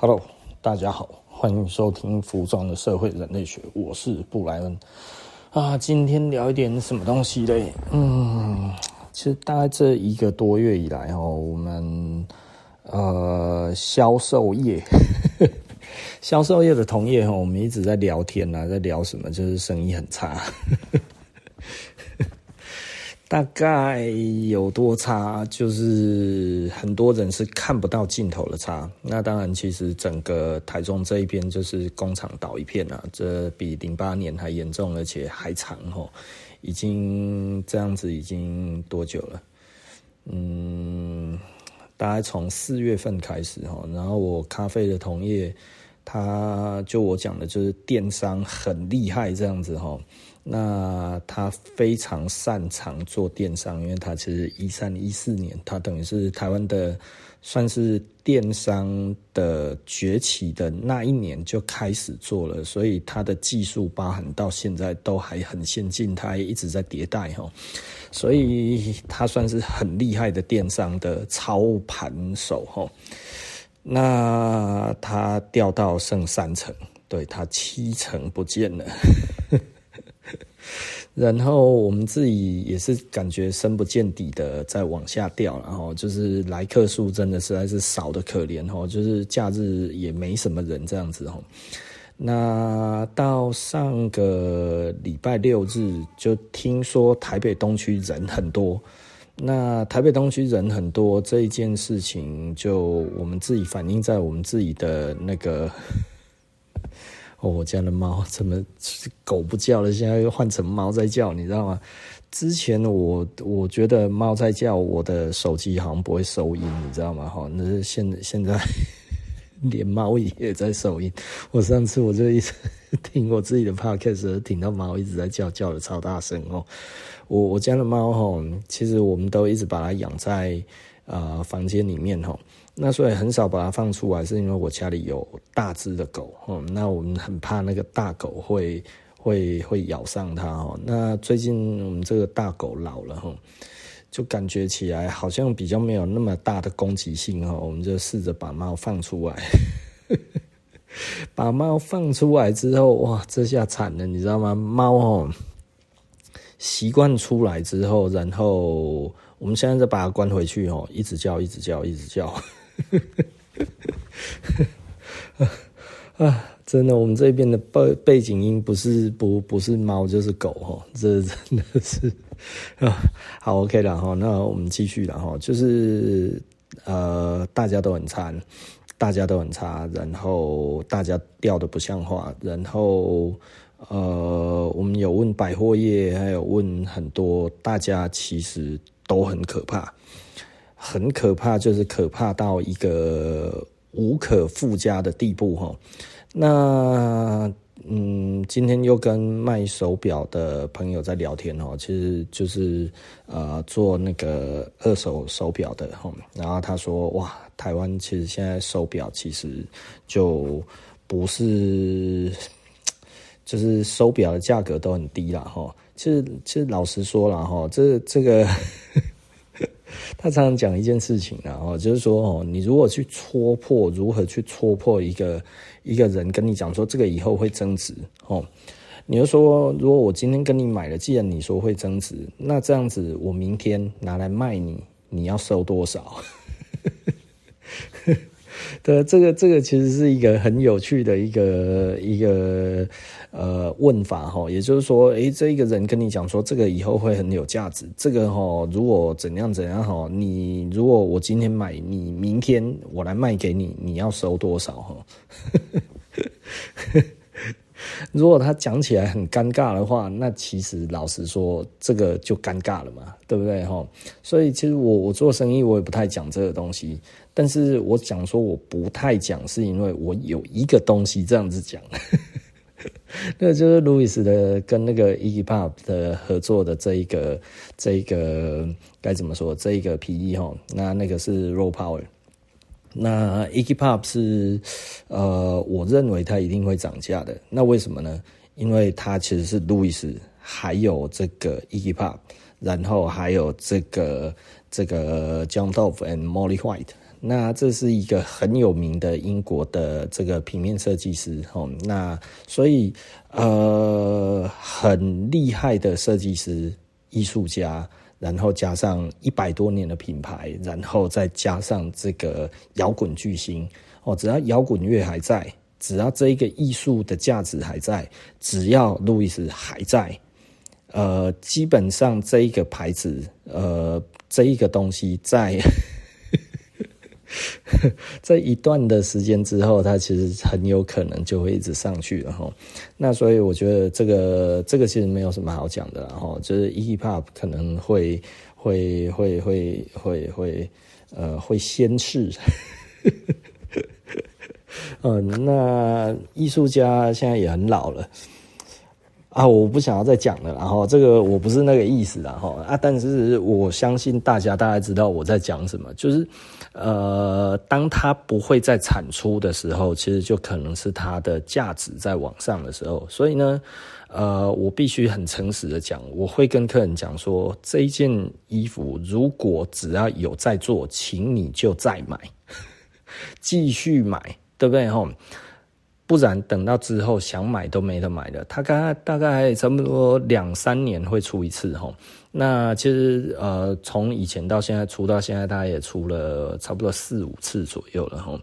Hello，大家好，欢迎收听《服装的社会人类学》，我是布莱恩啊。今天聊一点什么东西嘞？嗯，其实大概这一个多月以来哦，我们呃销售业，销售业的同业哈，我们一直在聊天啊，在聊什么？就是生意很差。大概有多差？就是很多人是看不到尽头的差。那当然，其实整个台中这一边就是工厂倒一片啊，这比零八年还严重，而且还长哦。已经这样子已经多久了？嗯，大概从四月份开始哈。然后我咖啡的同业，他就我讲的就是电商很厉害这样子哈。那他非常擅长做电商，因为他其实一三一四年，他等于是台湾的算是电商的崛起的那一年就开始做了，所以他的技术包含到现在都还很先进，他也一直在迭代哈，所以他算是很厉害的电商的操盘手哈。那他掉到剩三成，对，他七成不见了。然后我们自己也是感觉深不见底的在往下掉，然后就是来客数真的实在是少得可怜哦，就是假日也没什么人这样子哦。那到上个礼拜六日就听说台北东区人很多，那台北东区人很多这一件事情，就我们自己反映在我们自己的那个。哦，我家的猫怎么狗不叫了？现在又换成猫在叫，你知道吗？之前我我觉得猫在叫，我的手机好像不会收音，你知道吗？哈，那是现现在连猫也在收音。我上次我就一直 听我自己的 podcast，听到猫一直在叫，叫的超大声哦。我我家的猫哈，其实我们都一直把它养在呃房间里面哈。那所以很少把它放出来，是因为我家里有大只的狗，嗯，那我们很怕那个大狗会会会咬上它哦。那最近我们这个大狗老了哈，就感觉起来好像比较没有那么大的攻击性，我们就试着把猫放出来。把猫放出来之后，哇，这下惨了，你知道吗？猫哦，习惯出来之后，然后我们现在再把它关回去哦，一直叫，一直叫，一直叫。啊，真的，我们这边的背背景音不是不不是猫就是狗哈，这真的是啊，好 OK 了哈，那我们继续了哈，就是呃，大家都很差，大家都很差，然后大家掉的不像话，然后呃，我们有问百货业，还有问很多，大家其实都很可怕。很可怕，就是可怕到一个无可复加的地步哈。那嗯，今天又跟卖手表的朋友在聊天哦，其实就是呃做那个二手手表的哈。然后他说哇，台湾其实现在手表其实就不是，就是手表的价格都很低了哈。其实其实老实说了哈，这这个。他常常讲一件事情，然后就是说，哦，你如果去戳破，如何去戳破一个一个人跟你讲说这个以后会增值，哦，你就说，如果我今天跟你买了，既然你说会增值，那这样子我明天拿来卖你，你要收多少？对，这个这个其实是一个很有趣的一个一个呃问法哈，也就是说，诶，这一个人跟你讲说这个以后会很有价值，这个哈，如果怎样怎样哈，你如果我今天买，你明天我来卖给你，你要收多少哈？如果他讲起来很尴尬的话，那其实老实说，这个就尴尬了嘛，对不对哈？所以其实我我做生意我也不太讲这个东西，但是我讲说我不太讲，是因为我有一个东西这样子讲，那就是路易斯的跟那个 e g p o p 的合作的这一个这一个该怎么说这一个皮衣哈，那那个是 Raw Power。那 e g p o p 是，呃，我认为它一定会涨价的。那为什么呢？因为它其实是路易斯，还有这个 e g p o p 然后还有这个这个 John Dove and Molly White。那这是一个很有名的英国的这个平面设计师哦。那所以呃，很厉害的设计师、艺术家，然后加上一百多年的品牌，然后再加上这个摇滚巨星哦。只要摇滚乐还在，只要这一个艺术的价值还在，只要路易斯还在，呃，基本上这一个牌子，呃，这一个东西在。这一段的时间之后，它其实很有可能就会一直上去了哈。那所以我觉得这个这个其实没有什么好讲的哈，就是 EPOP 可能会会会会会会呃会先逝。嗯，那艺术家现在也很老了。啊，我不想要再讲了，然后这个我不是那个意思，然后啊，但是我相信大家大概知道我在讲什么，就是呃，当它不会再产出的时候，其实就可能是它的价值在往上的时候，所以呢，呃，我必须很诚实的讲，我会跟客人讲说，这一件衣服如果只要有在做，请你就再买，继续买，对不对？吼。不然等到之后想买都没得买了。他大概大概差不多两三年会出一次齁。那其实呃从以前到现在出到现在，大概也出了差不多四五次左右了哈。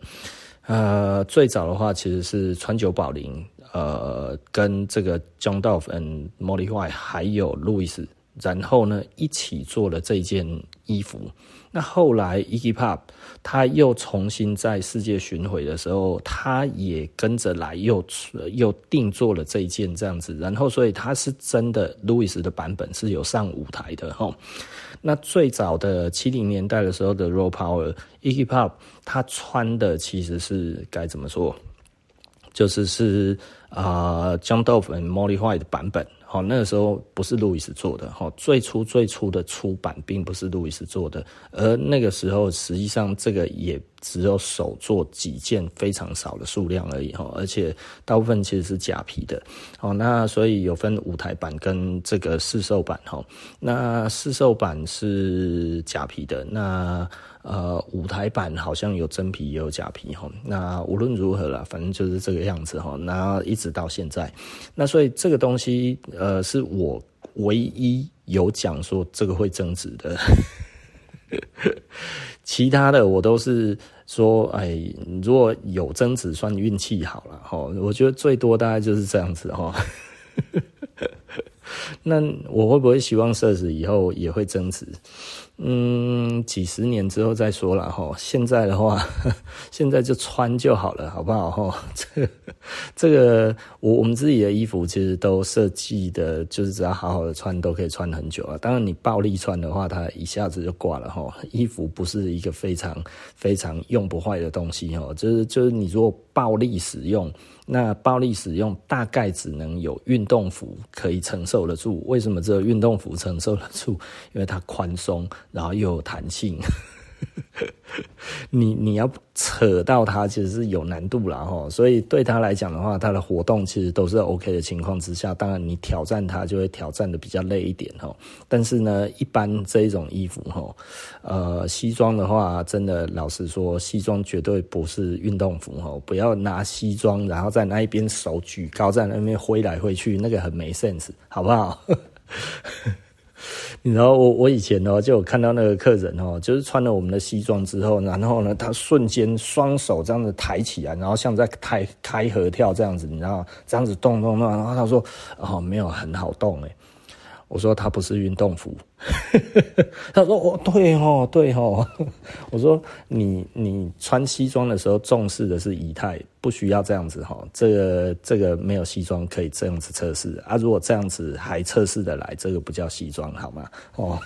呃，最早的话其实是川久保玲，呃，跟这个 John Duff and Molly White 还有路易斯，然后呢一起做了这件衣服。那后来，Iggy Pop 他又重新在世界巡回的时候，他也跟着来又，又定做了这一件这样子。然后，所以他是真的路易斯的版本是有上舞台的哈。那最早的七零年代的时候的 Raw Power，Iggy Pop 他穿的其实是该怎么说？就是是啊、呃、John Dove and Molly White 的版本。好，那个时候不是路易斯做的，哈，最初最初的出版并不是路易斯做的，而那个时候实际上这个也只有手做几件非常少的数量而已，哈，而且大部分其实是假皮的，好，那所以有分舞台版跟这个市售版，哈，那市售版是假皮的，那。呃，舞台版好像有真皮也有假皮哈。那无论如何啦，反正就是这个样子哈。那一直到现在，那所以这个东西呃，是我唯一有讲说这个会增值的。其他的我都是说，哎，如果有增值算运气好了哈。我觉得最多大概就是这样子哈。那我会不会希望设施以后也会增值？嗯，几十年之后再说了哈。现在的话，现在就穿就好了，好不好哈？这个、这个，我我们自己的衣服其实都设计的，就是只要好好的穿都可以穿很久啊。当然，你暴力穿的话，它一下子就挂了哈。衣服不是一个非常非常用不坏的东西哈，就是就是你如果暴力使用。那暴力使用大概只能有运动服可以承受得住。为什么只有运动服承受得住？因为它宽松，然后又有弹性。你你要扯到它，其实是有难度啦齁。所以对他来讲的话，他的活动其实都是 OK 的情况之下，当然你挑战它就会挑战的比较累一点齁。但是呢，一般这一种衣服齁，呃，西装的话，真的老实说，西装绝对不是运动服齁。不要拿西装，然后在那一边手举高，在那边挥来挥去，那个很没 sense，好不好？你知道我我以前呢就有看到那个客人哦，就是穿了我们的西装之后，然后呢，他瞬间双手这样子抬起来，然后像在开开合跳这样子，你知道这样子动动动，然后他说哦，没有很好动哎。我说他不是运动服，他说哦对哦对哦，我说你你穿西装的时候重视的是仪态，不需要这样子哈，这个这个没有西装可以这样子测试。啊，如果这样子还测试的来，这个不叫西装好吗？哦，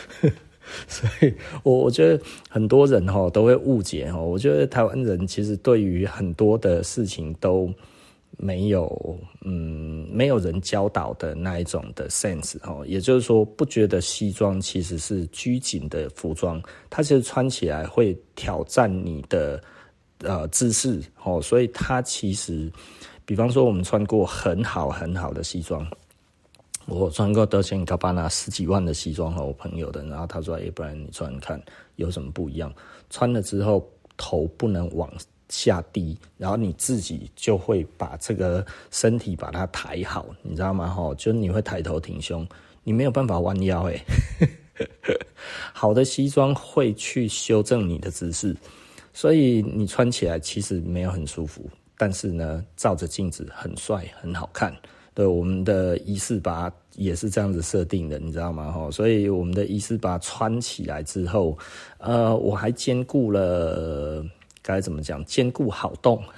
所以我我觉得很多人哈都会误解哈，我觉得台湾人其实对于很多的事情都。没有，嗯，没有人教导的那一种的 sense 哦，也就是说，不觉得西装其实是拘谨的服装，它其实穿起来会挑战你的呃姿势哦，所以它其实，比方说我们穿过很好很好的西装，我穿过德前卡巴纳十几万的西装和我朋友的，然后他说：“哎，不然你穿看有什么不一样？穿了之后头不能往下低，然后你自己就会把这个身体把它抬好，你知道吗？哈，就是你会抬头挺胸，你没有办法弯腰。哎，好的西装会去修正你的姿势，所以你穿起来其实没有很舒服，但是呢，照着镜子很帅，很好看。”对，我们的一四八也是这样子设定的，你知道吗？哈，所以我们的一四八穿起来之后，呃，我还兼顾了该怎么讲，兼顾好动。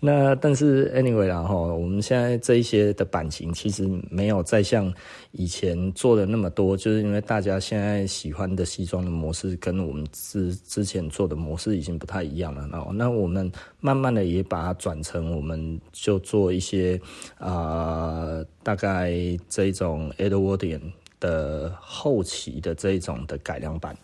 那但是 anyway 啦哈，我们现在这一些的版型其实没有再像以前做的那么多，就是因为大家现在喜欢的西装的模式跟我们之之前做的模式已经不太一样了。然后那我们慢慢的也把它转成，我们就做一些啊、大概这种 Edwardian 的后期的这一种的改良版，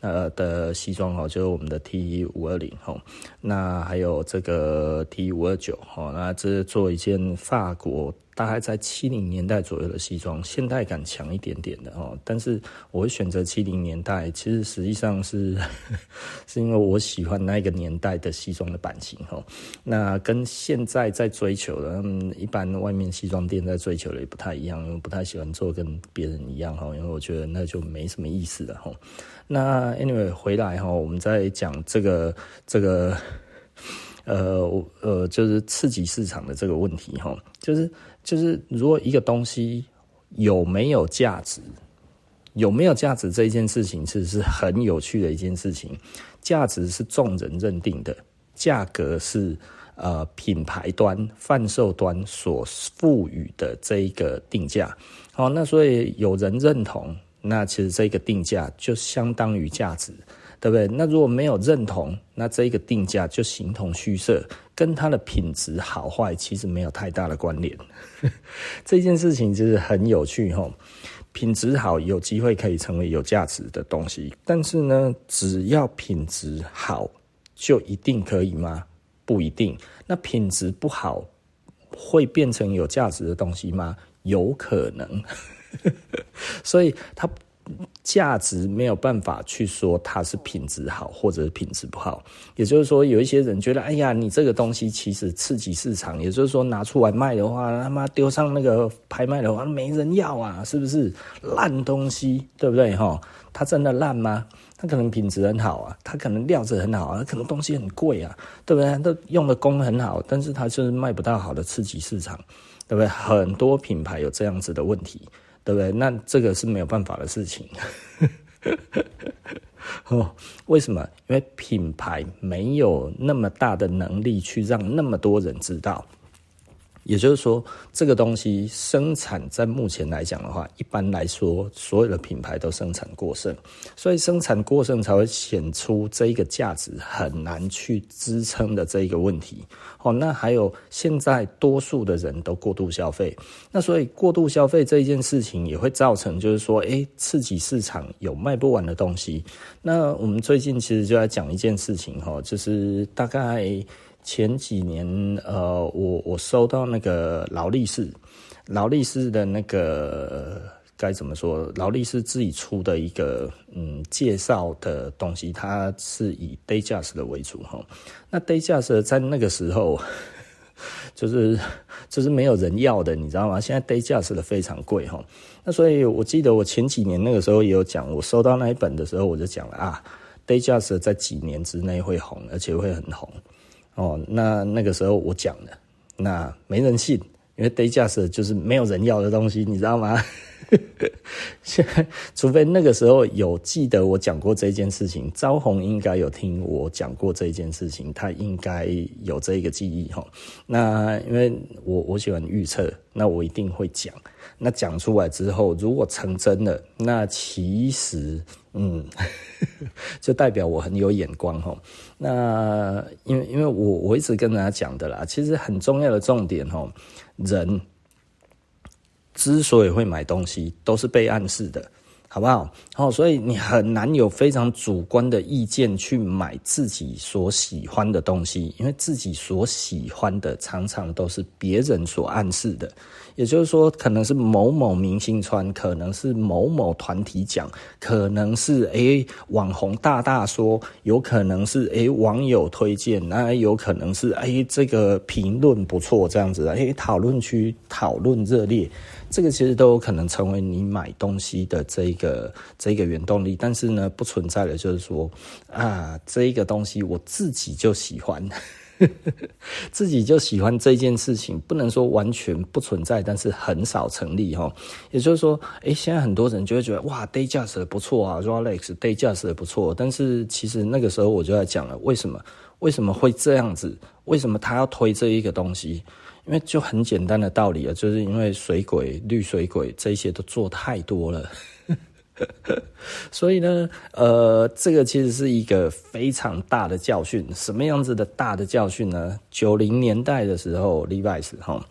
呃的西装哦，就是我们的 T 五二零吼，那还有这个 T 五二九吼，那这是做一件法国大概在七零年代左右的西装，现代感强一点点的哦。但是我会选择七零年代，其实实际上是 是因为我喜欢那个年代的西装的版型哦。那跟现在在追求的，一般外面西装店在追求的也不太一样，因为不太喜欢做跟别人一样哈，因为我觉得那就没什么意思了哈。那 anyway 回来哈，我们再讲这个这个呃呃，就是刺激市场的这个问题哈，就是。就是如果一个东西有没有价值，有没有价值这一件事情，其实是很有趣的一件事情。价值是众人认定的，价格是呃品牌端、贩售端所赋予的这一个定价。好，那所以有人认同，那其实这个定价就相当于价值。对不对？那如果没有认同，那这一个定价就形同虚设，跟它的品质好坏其实没有太大的关联。这件事情就是很有趣哈。品质好，有机会可以成为有价值的东西，但是呢，只要品质好，就一定可以吗？不一定。那品质不好，会变成有价值的东西吗？有可能。所以它。价值没有办法去说它是品质好或者品质不好，也就是说，有一些人觉得，哎呀，你这个东西其实刺激市场，也就是说拿出来卖的话，他妈丢上那个拍卖的话，没人要啊，是不是烂东西，对不对哈？它真的烂吗？它可能品质很好啊，它可能料子很好啊，可能东西很贵啊，对不对？都用的工很好，但是它就是卖不到好的刺激市场，对不对？很多品牌有这样子的问题。对不对？那这个是没有办法的事情。哦，为什么？因为品牌没有那么大的能力去让那么多人知道。也就是说，这个东西生产在目前来讲的话，一般来说，所有的品牌都生产过剩，所以生产过剩才会显出这一个价值很难去支撑的这一个问题。哦，那还有现在多数的人都过度消费，那所以过度消费这一件事情也会造成，就是说，诶，刺激市场有卖不完的东西。那我们最近其实就在讲一件事情，哈，就是大概。前几年，呃，我我收到那个劳力士，劳力士的那个该怎么说？劳力士自己出的一个嗯介绍的东西，它是以 Dayjust 的为主哈。那 Dayjust 在那个时候，就是就是没有人要的，你知道吗？现在 Dayjust 的非常贵哈。那所以我记得我前几年那个时候也有讲，我收到那一本的时候，我就讲了啊，Dayjust 在几年之内会红，而且会很红。哦，那那个时候我讲了，那没人信，因为 Daygas 就是没有人要的东西，你知道吗？现在，除非那个时候有记得我讲过这件事情，招红应该有听我讲过这件事情，他应该有这个记忆哈。那因为我我喜欢预测，那我一定会讲。那讲出来之后，如果成真了，那其实嗯，就代表我很有眼光哈。那因为因为我我一直跟大家讲的啦，其实很重要的重点哈，人。之所以会买东西，都是被暗示的。好不好？哦，所以你很难有非常主观的意见去买自己所喜欢的东西，因为自己所喜欢的常常都是别人所暗示的。也就是说，可能是某某明星穿，可能是某某团体讲，可能是诶网红大大说，有可能是诶网友推荐，那有可能是诶这个评论不错这样子，诶讨论区讨论热烈，这个其实都有可能成为你买东西的这个这个原动力。但是呢，不存在的就是说啊，这个东西我自己就喜欢。自己就喜欢这件事情，不能说完全不存在，但是很少成立哈。也就是说，诶，现在很多人就会觉得哇，Dayjust 不错啊，Rolex Dayjust 不错。但是其实那个时候我就在讲了，为什么为什么会这样子？为什么他要推这一个东西？因为就很简单的道理啊，就是因为水鬼、绿水鬼这些都做太多了。所以呢，呃，这个其实是一个非常大的教训。什么样子的大的教训呢？九零年代的时候，Levi's 哈，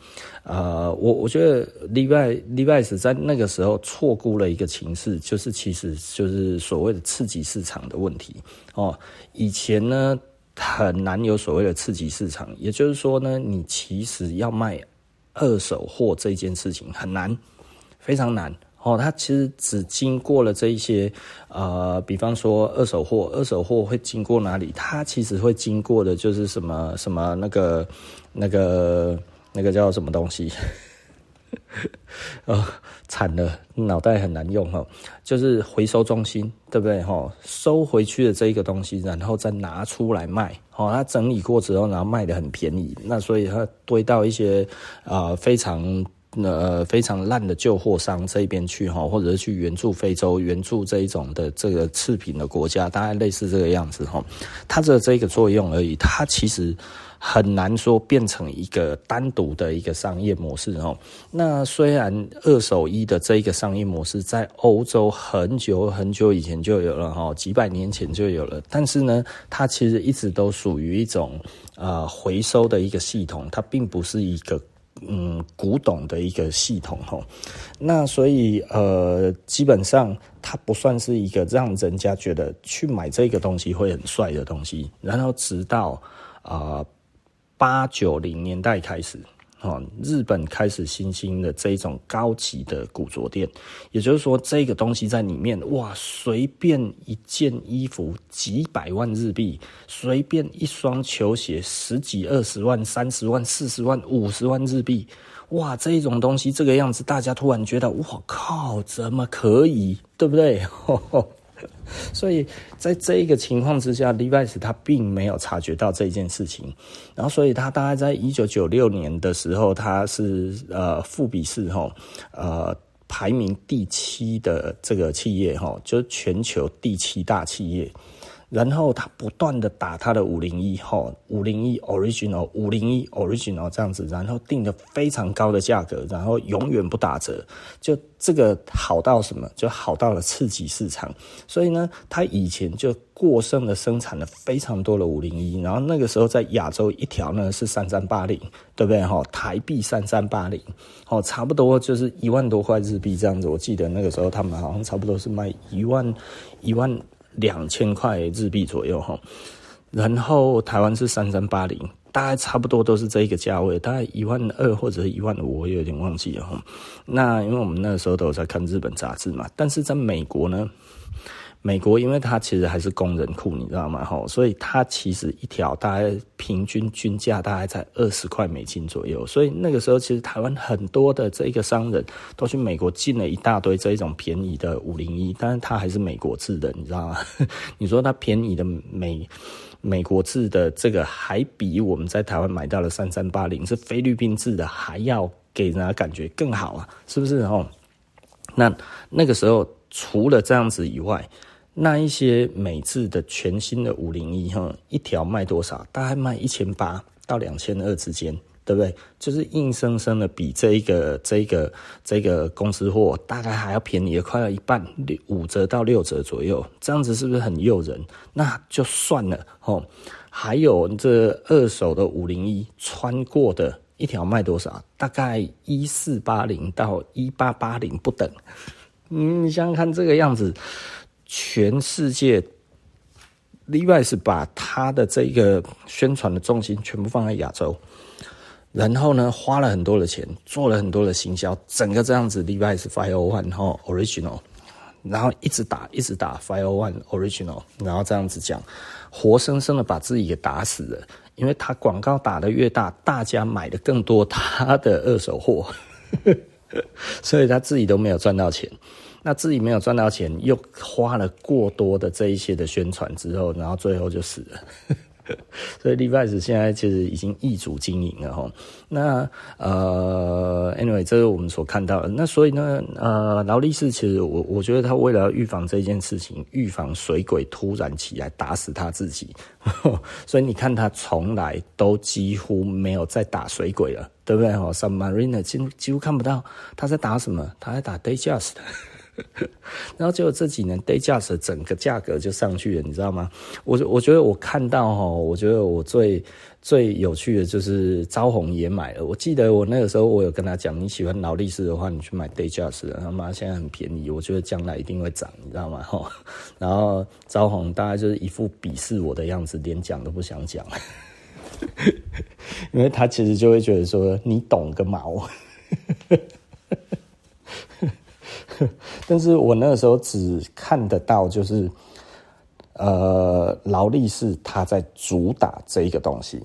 呃，我我觉得 Levi Levi's 在那个时候错估了一个情势，就是其实就是所谓的刺激市场的问题哦。以前呢，很难有所谓的刺激市场，也就是说呢，你其实要卖二手货这件事情很难，非常难。哦，它其实只经过了这一些，呃，比方说二手货，二手货会经过哪里？它其实会经过的就是什么什么那个那个那个叫什么东西？哦，惨了，脑袋很难用哈。就是回收中心，对不对？哈，收回去的这一个东西，然后再拿出来卖。哦，它整理过之后，然后卖得很便宜，那所以它堆到一些啊、呃、非常。呃，非常烂的旧货商这边去哈，或者是去援助非洲、援助这一种的这个次品的国家，大概类似这个样子哈。它的这个作用而已，它其实很难说变成一个单独的一个商业模式哦。那虽然二手衣的这一个商业模式在欧洲很久很久以前就有了哈，几百年前就有了，但是呢，它其实一直都属于一种呃回收的一个系统，它并不是一个。嗯，古董的一个系统吼，那所以呃，基本上它不算是一个让人家觉得去买这个东西会很帅的东西。然后直到啊八九零年代开始。哦，日本开始新兴的这一种高级的古着店，也就是说，这个东西在里面，哇，随便一件衣服几百万日币，随便一双球鞋十几二十万、三十万、四十万、五十万日币，哇，这一种东西这个样子，大家突然觉得，哇靠，怎么可以，对不对？呵 呵 所以在这一个情况之下，Levi's 他并没有察觉到这件事情，然后所以他大概在一九九六年的时候，他是呃富比士哈呃排名第七的这个企业哈，就是全球第七大企业。然后他不断的打他的五零一哈，五零一 original，五零一 original 这样子，然后定的非常高的价格，然后永远不打折，就这个好到什么？就好到了刺激市场。所以呢，他以前就过剩的生产了非常多的五零一，然后那个时候在亚洲一条呢是三三八零，对不对哈？台币三三八零，哦，差不多就是一万多块日币这样子。我记得那个时候他们好像差不多是卖一万一万。两千块日币左右哈，然后台湾是三三八零，大概差不多都是这一个价位，大概一万二或者一万五，我有点忘记了哈。那因为我们那个时候都有在看日本杂志嘛，但是在美国呢。美国，因为它其实还是工人库，你知道吗？吼，所以它其实一条大概平均均价大概在二十块美金左右。所以那个时候，其实台湾很多的这个商人都去美国进了一大堆这一种便宜的五零一，但是它还是美国制的，你知道吗？你说它便宜的美美国制的这个，还比我们在台湾买到的三三八零是菲律宾制的还要给人家感觉更好啊，是不是？吼，那那个时候除了这样子以外，那一些美制的全新的五零一哈，一条卖多少？大概卖一千八到两千二之间，对不对？就是硬生生的比这一个、这一个、这个公司货大概还要便宜，快要一半，五折到六折左右，这样子是不是很诱人？那就算了哦。还有这二手的五零一穿过的一条卖多少？大概一四八零到一八八零不等。嗯你想想看，这个样子，全世界，Levi's 把他的这个宣传的重心全部放在亚洲，然后呢，花了很多的钱，做了很多的行销，整个这样子，Levi's Five O One 哈 Original，然后一直打，一直打 Five O One Original，然后这样子讲，活生生的把自己给打死了，因为他广告打得越大，大家买的更多他的二手货。所以他自己都没有赚到钱，那自己没有赚到钱，又花了过多的这一些的宣传之后，然后最后就死了。所以 Levi's 现在其实已经易主经营了哈。那呃，anyway，这是我们所看到的。那所以呢，呃，劳力士其实我我觉得他为了预防这件事情，预防水鬼突然起来打死他自己，所以你看他从来都几乎没有再打水鬼了，对不对？哈，Submariner 几乎几乎看不到他在打什么，他在打 Day Just。然后结果这几年 Dayjust 整个价格就上去了，你知道吗？我我觉得我看到哈，我觉得我最最有趣的就是招红也买了。我记得我那个时候我有跟他讲，你喜欢劳力士的话，你去买 Dayjust，他妈现在很便宜，我觉得将来一定会涨，你知道吗？哈，然后招红大概就是一副鄙视我的样子，连讲都不想讲，因为他其实就会觉得说你懂个毛。但是我那个时候只看得到，就是，呃，劳力士他在主打这一个东西，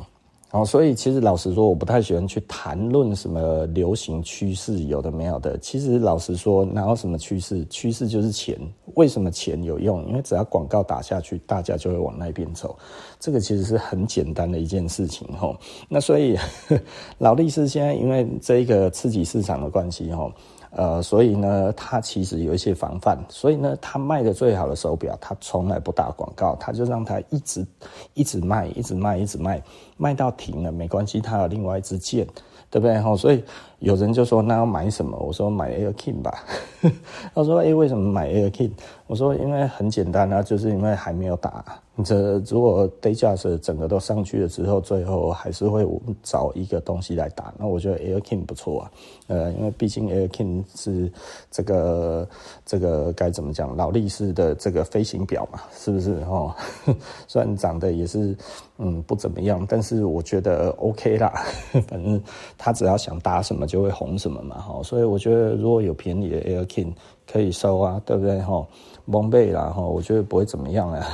然后所以其实老实说，我不太喜欢去谈论什么流行趋势，有的没有的。其实老实说，哪有什么趋势？趋势就是钱。为什么钱有用？因为只要广告打下去，大家就会往那边走。这个其实是很简单的一件事情齁。那所以 劳力士现在因为这一个刺激市场的关系吼。呃，所以呢，他其实有一些防范，所以呢，他卖的最好的手表，他从来不打广告，他就让他一直一直卖，一直卖，一直卖，卖到停了没关系，他有另外一支箭，对不对？哈，所以有人就说，那要买什么？我说买 Air King 吧。他说，哎，为什么买 Air King？我说，因为很简单啊，就是因为还没有打。这如果戴价是整个都上去了之后，最后还是会找一个东西来打。那我觉得 Air King 不错啊，呃，因为毕竟 Air King 是这个这个该怎么讲，劳力士的这个飞行表嘛，是不是哦？虽然长得也是嗯不怎么样，但是我觉得 OK 啦。反正他只要想打什么就会红什么嘛，哈。所以我觉得如果有便宜的 Air King 可以收啊，对不对？哈，蒙贝啦，哈，我觉得不会怎么样啊。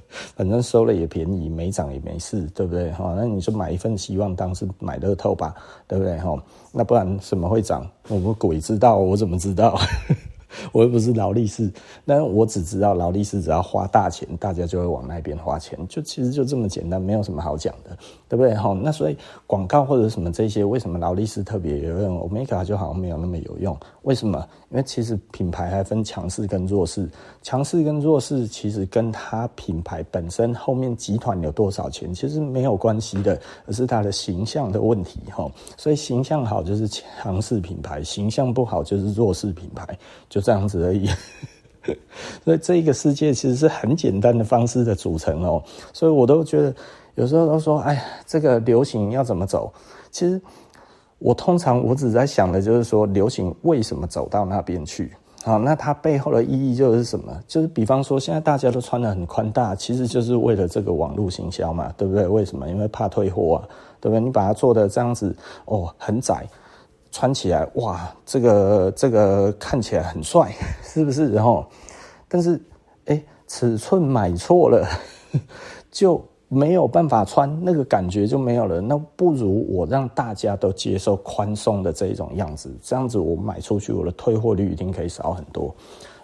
反正收了也便宜，没涨也没事，对不对？哈，那你就买一份希望，当是买乐透吧，对不对？哈，那不然什么会涨？我们鬼知道，我怎么知道？我又不是劳力士，但我只知道劳力士只要花大钱，大家就会往那边花钱，就其实就这么简单，没有什么好讲的，对不对？哈，那所以广告或者什么这些，为什么劳力士特别有用，Omega 就好像没有那么有用？为什么？因为其实品牌还分强势跟弱势，强势跟弱势其实跟它品牌本身后面集团有多少钱其实没有关系的，而是它的形象的问题哈。所以形象好就是强势品牌，形象不好就是弱势品牌，就这样子而已。所以这一个世界其实是很简单的方式的组成哦。所以我都觉得有时候都说，哎，这个流行要怎么走？其实。我通常我只在想的就是说，流行为什么走到那边去？好，那它背后的意义就是什么？就是比方说，现在大家都穿得很宽大，其实就是为了这个网络行销嘛，对不对？为什么？因为怕退货啊，对不对？你把它做的这样子，哦，很窄，穿起来哇，这个这个看起来很帅，是不是？然后，但是，哎，尺寸买错了，就。没有办法穿，那个感觉就没有了。那不如我让大家都接受宽松的这一种样子，这样子我买出去，我的退货率一定可以少很多。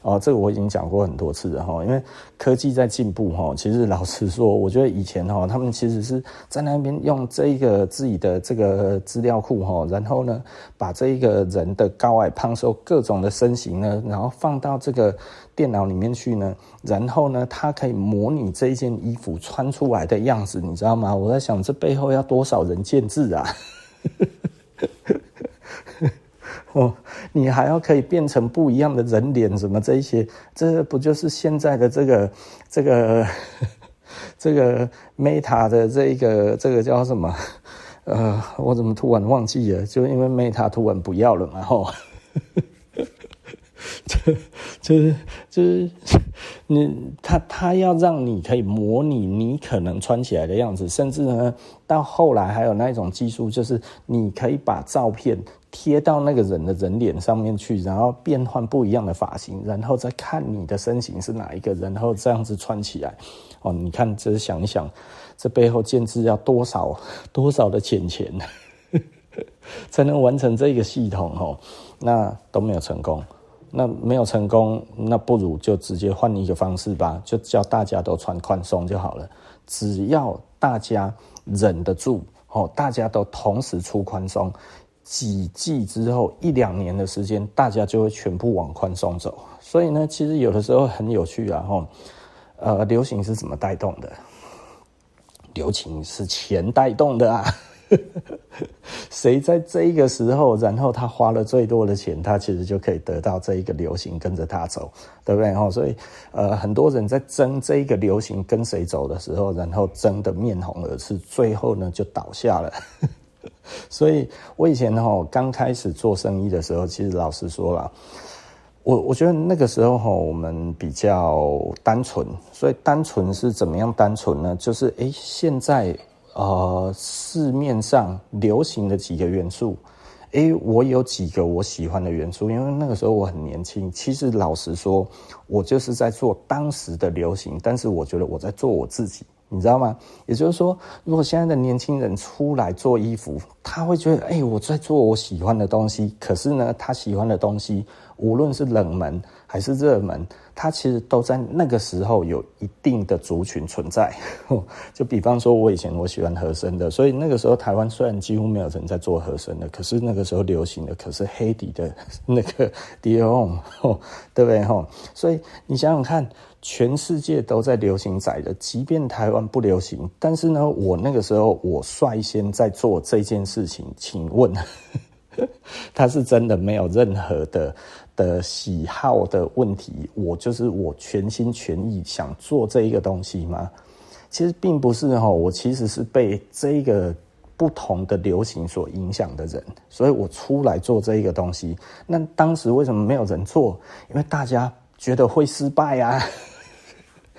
哦，这个我已经讲过很多次了哈，因为科技在进步哈。其实老实说，我觉得以前哈，他们其实是在那边用这一个自己的这个资料库哈，然后呢，把这一个人的高矮胖瘦各种的身形呢，然后放到这个电脑里面去呢，然后呢，它可以模拟这一件衣服穿出来的样子，你知道吗？我在想，这背后要多少人建置啊？哦，你还要可以变成不一样的人脸，什么这一些，这不就是现在的这个这个 这个 Meta 的这一个这个叫什么？呃，我怎么突然忘记了？就因为 Meta 突然不要了嘛，吼。就就是就是你他他要让你可以模拟你可能穿起来的样子，甚至呢，到后来还有那一种技术，就是你可以把照片贴到那个人的人脸上面去，然后变换不一样的发型，然后再看你的身形是哪一个，然后这样子穿起来。哦，你看，这想一想，这背后建制要多少 多少的钱钱，才能完成这个系统哦？那都没有成功。那没有成功，那不如就直接换一个方式吧，就叫大家都穿宽松就好了。只要大家忍得住，哦，大家都同时出宽松，几季之后一两年的时间，大家就会全部往宽松走。所以呢，其实有的时候很有趣啊，吼，呃，流行是怎么带动的？流行是钱带动的啊。谁在这一个时候，然后他花了最多的钱，他其实就可以得到这一个流行跟着他走，对不对？所以呃，很多人在争这一个流行跟谁走的时候，然后争得面红耳赤，最后呢就倒下了。所以我以前哈刚开始做生意的时候，其实老实说了，我我觉得那个时候哈我们比较单纯，所以单纯是怎么样单纯呢？就是诶现在。呃，市面上流行的几个元素，诶，我有几个我喜欢的元素，因为那个时候我很年轻。其实老实说，我就是在做当时的流行，但是我觉得我在做我自己，你知道吗？也就是说，如果现在的年轻人出来做衣服，他会觉得，诶，我在做我喜欢的东西。可是呢，他喜欢的东西，无论是冷门还是热门。他其实都在那个时候有一定的族群存在，就比方说，我以前我喜欢合身的，所以那个时候台湾虽然几乎没有人在做合身的，可是那个时候流行的可是黑底的那个 Dior，对不对？所以你想想看，全世界都在流行窄的，即便台湾不流行，但是呢，我那个时候我率先在做这件事情，请问，他是真的没有任何的。的喜好的问题，我就是我全心全意想做这一个东西吗？其实并不是哈，我其实是被这个不同的流行所影响的人，所以我出来做这一个东西。那当时为什么没有人做？因为大家觉得会失败啊，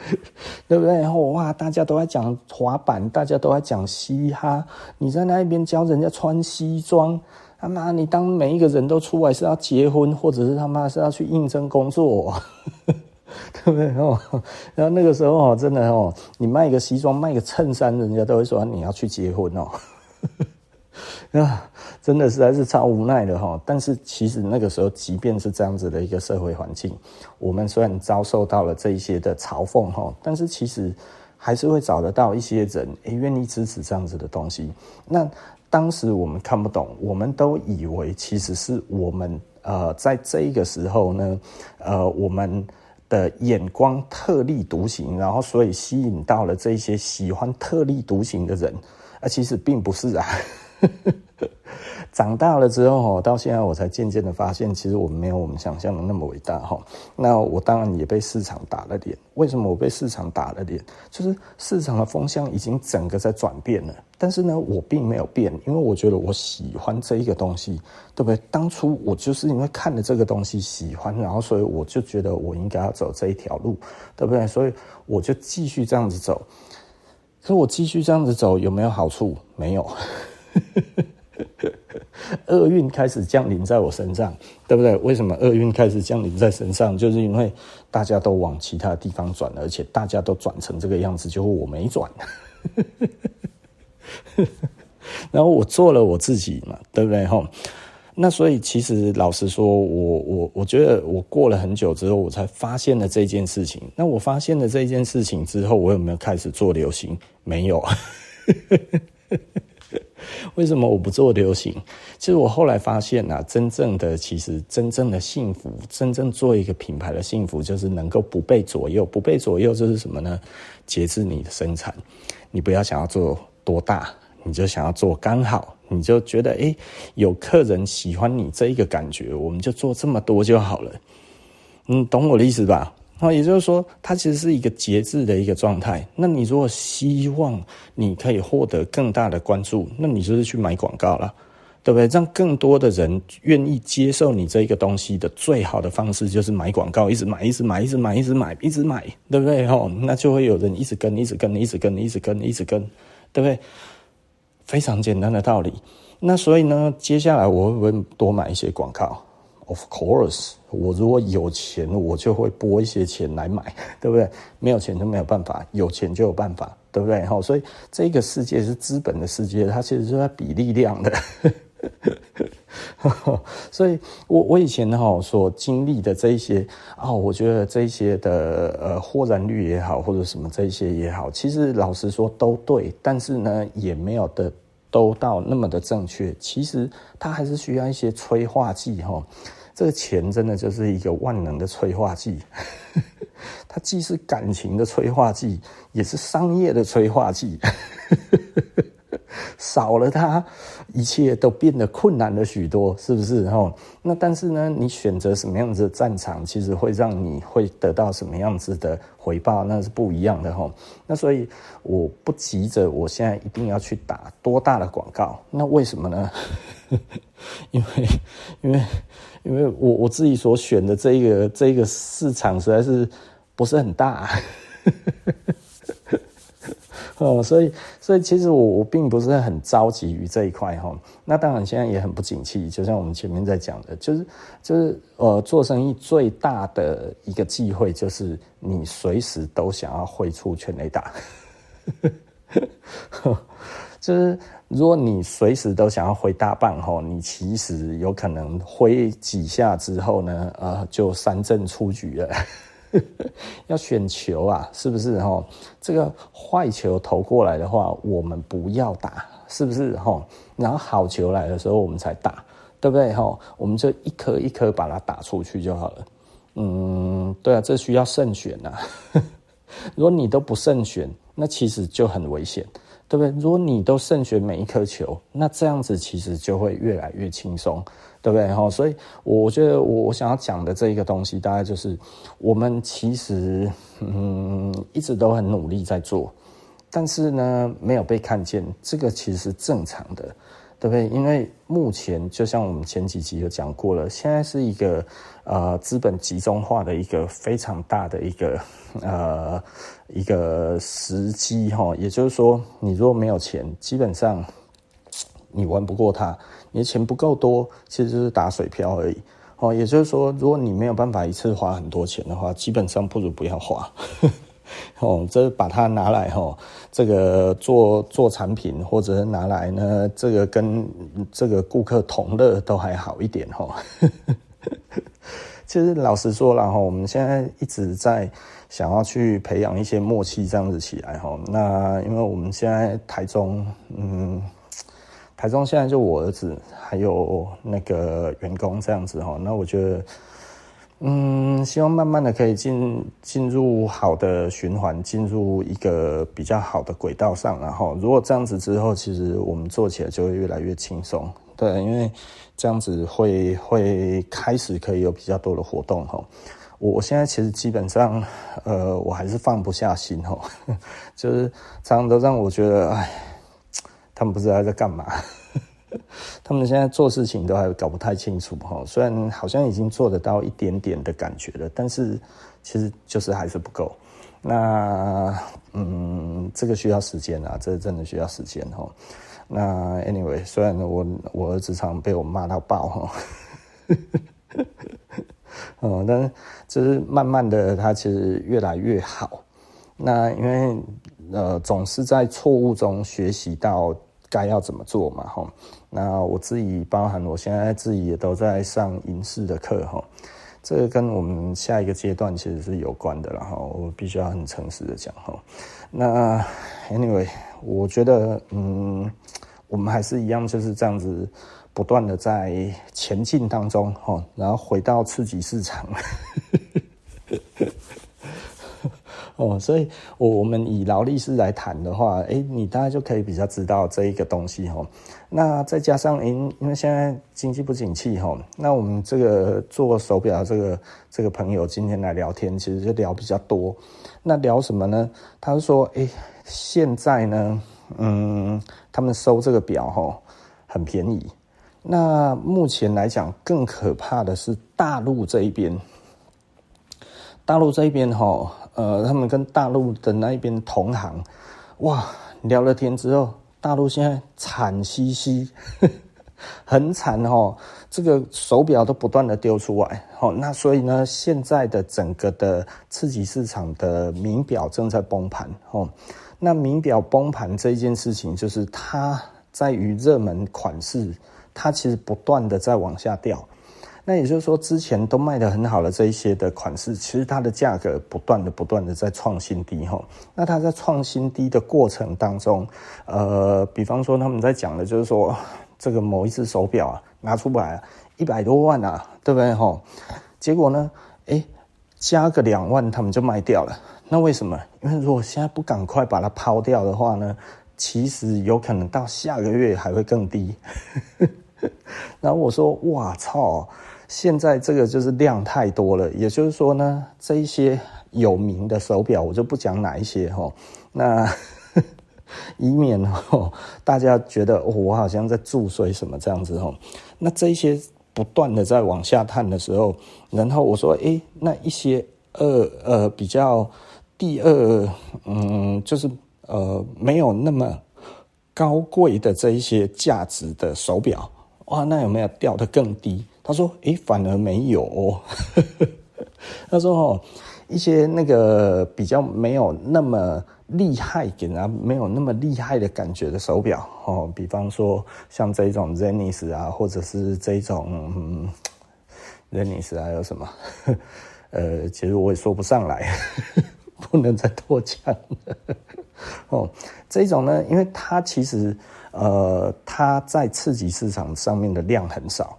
对不对？然后哇，大家都在讲滑板，大家都在讲嘻哈，你在那一边教人家穿西装。他妈，你当每一个人都出来是要结婚，或者是他妈是要去应征工作，对不对？哦，然后那个时候哦，真的哦，你卖个西装，卖个衬衫，人家都会说你要去结婚哦。啊，真的实在是超无奈的哈。但是其实那个时候，即便是这样子的一个社会环境，我们虽然遭受到了这一些的嘲讽哈，但是其实还是会找得到一些人也愿意支持这样子的东西。那。当时我们看不懂，我们都以为其实是我们呃，在这一个时候呢，呃，我们的眼光特立独行，然后所以吸引到了这些喜欢特立独行的人，啊其实并不是啊。长大了之后，到现在我才渐渐的发现，其实我们没有我们想象的那么伟大哈。那我当然也被市场打了脸。为什么我被市场打了脸？就是市场的风向已经整个在转变了，但是呢，我并没有变，因为我觉得我喜欢这一个东西，对不对？当初我就是因为看了这个东西喜欢，然后所以我就觉得我应该要走这一条路，对不对？所以我就继续这样子走。可是我继续这样子走有没有好处？没有。厄运开始降临在我身上，对不对？为什么厄运开始降临在身上？就是因为大家都往其他地方转，而且大家都转成这个样子，就我没转。然后我做了我自己嘛，对不对？吼，那所以其实老实说，我我我觉得我过了很久之后，我才发现了这件事情。那我发现了这件事情之后，我有没有开始做流行？没有。为什么我不做流行？其实我后来发现啊，真正的其实真正的幸福，真正做一个品牌的幸福，就是能够不被左右。不被左右就是什么呢？节制你的生产，你不要想要做多大，你就想要做刚好，你就觉得诶，有客人喜欢你这一个感觉，我们就做这么多就好了。你懂我的意思吧？哦，也就是说，它其实是一个节制的一个状态。那你如果希望你可以获得更大的关注，那你就是去买广告了。对不对？让更多的人愿意接受你这一个东西的最好的方式就是买广告，一直买，一直买，一直买，一直买，一直买，对不对？吼，那就会有人一直跟，一直跟，一直跟，一直跟，一直跟，对不对？非常简单的道理。那所以呢，接下来我会不会多买一些广告？Of course，我如果有钱，我就会拨一些钱来买，对不对？没有钱就没有办法，有钱就有办法，对不对？吼，所以这个世界是资本的世界，它其实是在比力量的。所以我我以前哈所经历的这一些啊，我觉得这些的呃豁然率也好，或者什么这些也好，其实老实说都对，但是呢也没有的都到那么的正确。其实它还是需要一些催化剂哈。这个钱真的就是一个万能的催化剂，它既是感情的催化剂，也是商业的催化剂。少了它，一切都变得困难了许多，是不是？哈，那但是呢，你选择什么样子的战场，其实会让你会得到什么样子的回报，那是不一样的哈。那所以我不急着，我现在一定要去打多大的广告，那为什么呢？因为，因为，因为我我自己所选的这个这个市场实在是不是很大。哦，所以，所以其实我我并不是很着急于这一块哈。那当然现在也很不景气，就像我们前面在讲的，就是就是呃，做生意最大的一个忌讳就是你随时都想要挥出全垒打，就是如果你随时都想要挥大棒哈，你其实有可能挥几下之后呢，呃，就三振出局了。要选球啊，是不是哈？这个坏球投过来的话，我们不要打，是不是哈？然后好球来的时候，我们才打，对不对哈？我们就一颗一颗把它打出去就好了。嗯，对啊，这需要慎选呐。如果你都不慎选，那其实就很危险，对不对？如果你都胜选每一颗球，那这样子其实就会越来越轻松。对不对哈？所以我觉得我我想要讲的这一个东西，大概就是我们其实嗯一直都很努力在做，但是呢没有被看见，这个其实是正常的，对不对？因为目前就像我们前几集有讲过了，现在是一个呃资本集中化的一个非常大的一个呃一个时机哈。也就是说，你如果没有钱，基本上你玩不过他。你的钱不够多，其实就是打水漂而已。哦，也就是说，如果你没有办法一次花很多钱的话，基本上不如不要花。哦，这把它拿来哈，这个做做产品，或者拿来呢，这个跟这个顾客同乐都还好一点哈。其实老实说了哈，我们现在一直在想要去培养一些默契，这样子起来哈。那因为我们现在台中，嗯。台中现在就我儿子还有那个员工这样子哈，那我觉得，嗯，希望慢慢的可以进进入好的循环，进入一个比较好的轨道上，然后如果这样子之后，其实我们做起来就会越来越轻松，对，因为这样子会会开始可以有比较多的活动哈。我我现在其实基本上，呃，我还是放不下心哈，就是常常都让我觉得，哎。他们不知道在干嘛，他们现在做事情都还搞不太清楚哈。虽然好像已经做得到一点点的感觉了，但是其实就是还是不够。那嗯，这个需要时间啊，这个真的需要时间哈。那 anyway，虽然我我儿子常被我骂到爆哈，嗯，但是就是慢慢的，他其实越来越好。那因为呃，总是在错误中学习到。该要怎么做嘛？哈，那我自己包含我现在自己也都在上影视的课哈，这个跟我们下一个阶段其实是有关的了哈。我必须要很诚实的讲哈。那 anyway，我觉得嗯，我们还是一样就是这样子不断的在前进当中哈，然后回到刺激市场。哦，所以，我我们以劳力士来谈的话，诶，你大概就可以比较知道这一个东西哈。那再加上，因因为现在经济不景气哈，那我们这个做手表这个这个朋友今天来聊天，其实就聊比较多。那聊什么呢？他说，诶，现在呢，嗯，他们收这个表哈很便宜，那目前来讲，更可怕的是大陆这一边。大陆这一边哈，呃，他们跟大陆的那一边同行，哇，聊了天之后，大陆现在惨兮兮，很惨哦。这个手表都不断的丢出来，好，那所以呢，现在的整个的刺激市场的名表正在崩盘，哦，那名表崩盘这一件事情，就是它在于热门款式，它其实不断的在往下掉。那也就是说，之前都卖得很好的这一些的款式，其实它的价格不断的、不断的在创新低，哈。那它在创新低的过程当中，呃，比方说他们在讲的就是说，这个某一只手表啊。拿出来一百多万啊，对不对吼？结果呢，哎，加个两万，他们就卖掉了。那为什么？因为如果现在不赶快把它抛掉的话呢，其实有可能到下个月还会更低。然后我说，哇操！现在这个就是量太多了，也就是说呢，这一些有名的手表，我就不讲哪一些吼。那。以免哦，大家觉得我好像在注水什么这样子哦。那这一些不断的在往下探的时候，然后我说，诶，那一些呃呃比较第二，嗯，就是呃没有那么高贵的这一些价值的手表，哇，那有没有掉得更低？他说，诶，反而没有哦。他说哦，一些那个比较没有那么。厉害，给人家没有那么厉害的感觉的手表哦，比方说像这种 Zenith 啊，或者是这种嗯 Zenith 还有什么？呃，其实我也说不上来，不能再多讲了哦。这种呢，因为它其实呃，它在次级市场上面的量很少，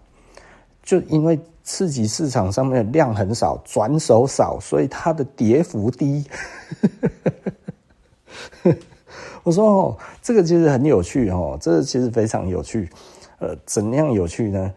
就因为刺激市场上面的量很少，转手少，所以它的跌幅低。我说哦，这个其实很有趣哦，这个其实非常有趣。呃，怎样有趣呢？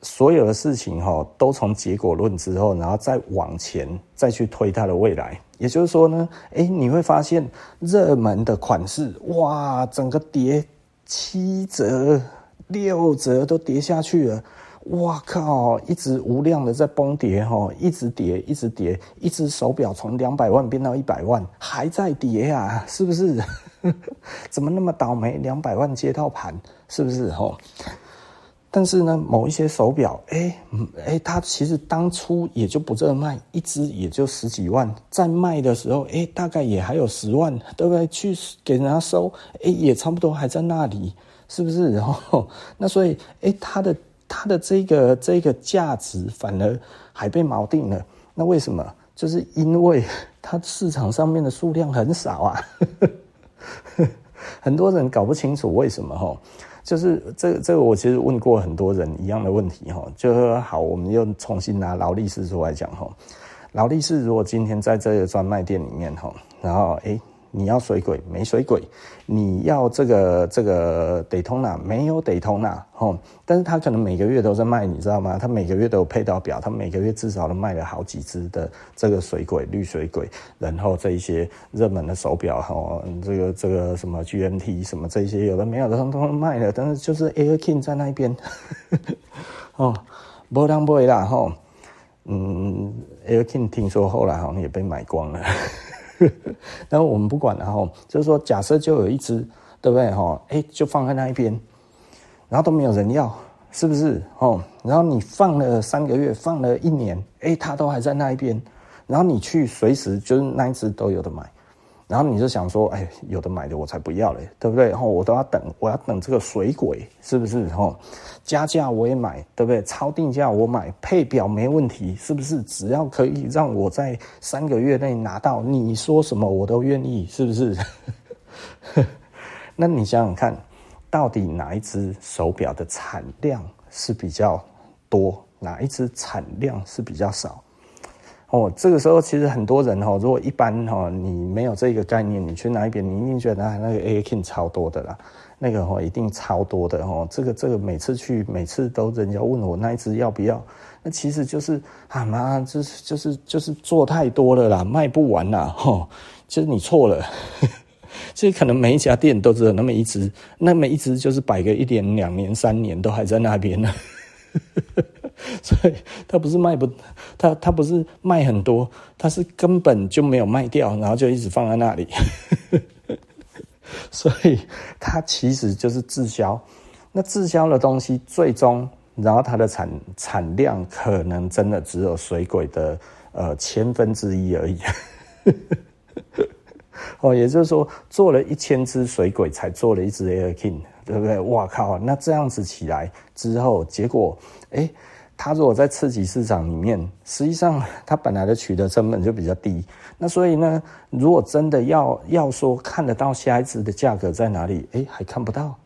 所有的事情哈，都从结果论之后，然后再往前再去推它的未来。也就是说呢，哎，你会发现热门的款式，哇，整个跌七折、六折都跌下去了。哇靠！一直无量的在崩跌哈，一直跌，一直跌，一只手表从两百万变到一百万，还在跌啊，是不是？怎么那么倒霉？两百万接到盘，是不是？哈。但是呢，某一些手表，哎，哎，它其实当初也就不热卖，一只也就十几万，在卖的时候，哎，大概也还有十万，对不对？去给人家收，哎，也差不多还在那里，是不是？然后，那所以，哎，它的。它的这个这个价值反而还被锚定了，那为什么？就是因为 它市场上面的数量很少啊，很多人搞不清楚为什么哈。就是这个这个，我其实问过很多人一样的问题哈。就说好，我们又重新拿劳力士出来讲哈。劳力士如果今天在这个专卖店里面哈，然后诶你要水鬼没水鬼，你要这个这个戴通纳没有 Daytona，但是他可能每个月都在卖，你知道吗？他每个月都有配到表，他每个月至少都卖了好几只的这个水鬼绿水鬼，然后这一些热门的手表哈，这个这个什么 GMT 什么这些有的没有的通通卖了，但是就是 Air King 在那边哦，没人买啦哈，嗯，Air King 听说后来好像也被买光了。然后我们不管了哈，就是说，假设就有一只，对不对哈？哎，就放在那一边，然后都没有人要，是不是？哦，然后你放了三个月，放了一年，哎，它都还在那一边，然后你去随时就是那一只都有的买。然后你就想说，哎，有的买的我才不要嘞，对不对？然后我都要等，我要等这个水鬼，是不是？吼，加价我也买，对不对？超定价我买，配表没问题，是不是？只要可以让我在三个月内拿到，你说什么我都愿意，是不是？那你想想看，到底哪一只手表的产量是比较多，哪一只产量是比较少？哦，这个时候其实很多人哦，如果一般哈，你没有这个概念，你去那一边，你一定觉得那个 Air King 超多的啦，那个哦一定超多的哦。这个这个每次去，每次都人家问我那一只要不要，那其实就是啊妈，就是就是就是做太多了啦，卖不完啦。哈。其实你错了，其实可能每一家店都只有那么一只，那么一只就是摆个一年、两年、三年都还在那边呢。所以他不是卖不，他他不是卖很多，他是根本就没有卖掉，然后就一直放在那里。所以它其实就是滞销。那滞销的东西，最终然后它的产产量可能真的只有水鬼的呃千分之一而已。哦，也就是说，做了一千只水鬼才做了一只 Air King，对不对？哇靠！那这样子起来之后，结果哎。它如果在次级市场里面，实际上 它本来的取得成本就比较低，那所以呢，如果真的要要说看得到下一支的价格在哪里，哎，还看不到。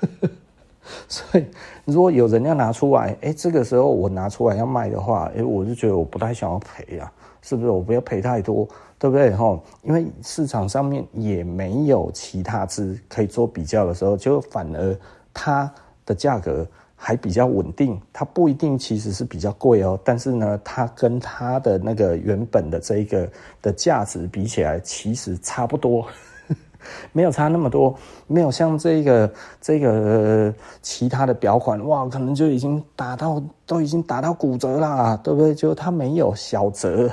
所以如果有人要拿出来，哎，这个时候我拿出来要卖的话，哎，我就觉得我不太想要赔啊，是不是？我不要赔太多，对不对？哈，因为市场上面也没有其他支可以做比较的时候，就反而它的价格。还比较稳定，它不一定其实是比较贵哦，但是呢，它跟它的那个原本的这一个的价值比起来，其实差不多，没有差那么多，没有像这个这个其他的表款哇，可能就已经打到都已经打到骨折啦，对不对？就它没有小折，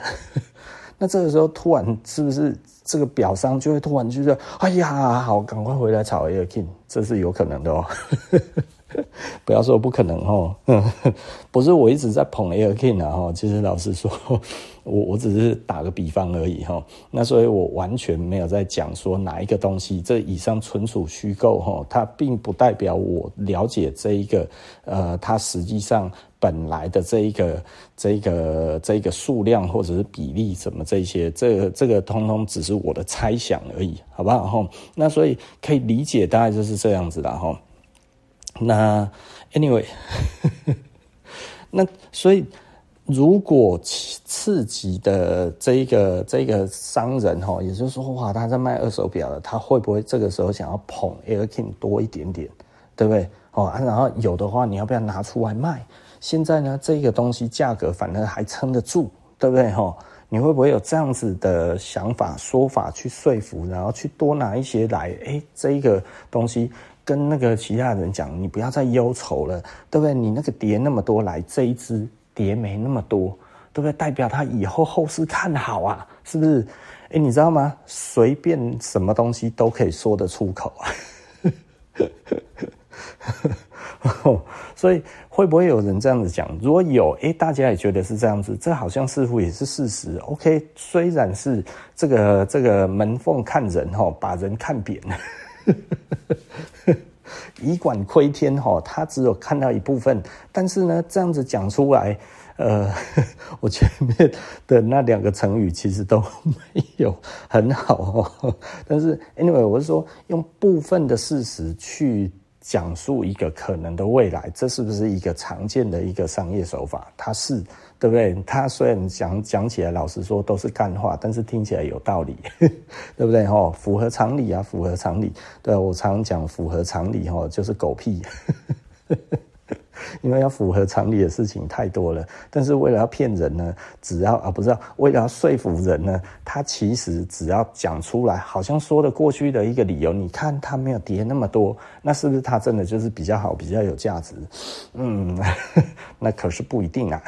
那这个时候突然是不是这个表商就会突然就说，哎呀，好，赶快回来炒 Air King，这是有可能的哦。不要说不可能哦，不是我一直在捧 Air King 啊哈，其实老实说，我我只是打个比方而已哈。那所以我完全没有在讲说哪一个东西，这以上纯属虚构哈，它并不代表我了解这一个呃，它实际上本来的这一个这一个这一个数量或者是比例什么这些，这个这个通通只是我的猜想而已，好不好哈？那所以可以理解，大概就是这样子的哈。那 anyway，那所以如果刺激的这一个这个商人哈，也就是说哇，他在卖二手表的，他会不会这个时候想要捧 Air King 多一点点，对不对？哦，然后有的话，你要不要拿出来卖？现在呢，这个东西价格反而还撑得住，对不对？哈，你会不会有这样子的想法说法去说服，然后去多拿一些来？哎，这一个东西。跟那个其他人讲，你不要再忧愁了，对不对？你那个跌那么多来，这一支跌没那么多，对不对？代表他以后后市看好啊，是不是？哎，你知道吗？随便什么东西都可以说得出口啊。所以会不会有人这样子讲？如果有，哎，大家也觉得是这样子，这好像似乎也是事实。OK，虽然是这个这个门缝看人哈，把人看扁了。以管窥天哈，他只有看到一部分，但是呢，这样子讲出来，呃，我前面的那两个成语其实都没有很好哦。但是，anyway，我是说用部分的事实去讲述一个可能的未来，这是不是一个常见的一个商业手法？它是。对不对？他虽然讲讲起来，老实说都是干话，但是听起来有道理，对不对？哈，符合常理啊，符合常理。对，我常讲符合常理，哈，就是狗屁。因为要符合常理的事情太多了，但是为了要骗人呢，只要啊不是，为了要说服人呢，他其实只要讲出来，好像说得过去的一个理由，你看他没有跌那么多，那是不是他真的就是比较好，比较有价值？嗯，那可是不一定啊。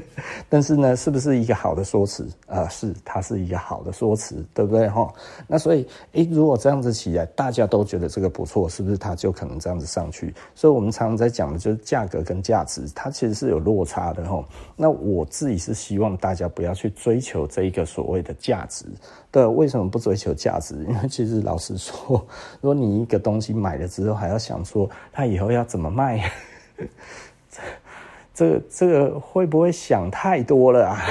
但是呢，是不是一个好的说辞啊？是，它是一个好的说辞，对不对哈？那所以，诶，如果这样子起来，大家都觉得这个不错，是不是它就可能这样子上去？所以我们常常在讲的就是价格跟价值，它其实是有落差的哈。那我自己是希望大家不要去追求这一个所谓的价值。对，为什么不追求价值？因为其实老实说，如果你一个东西买了之后，还要想说它以后要怎么卖，这这个会不会想太多了啊？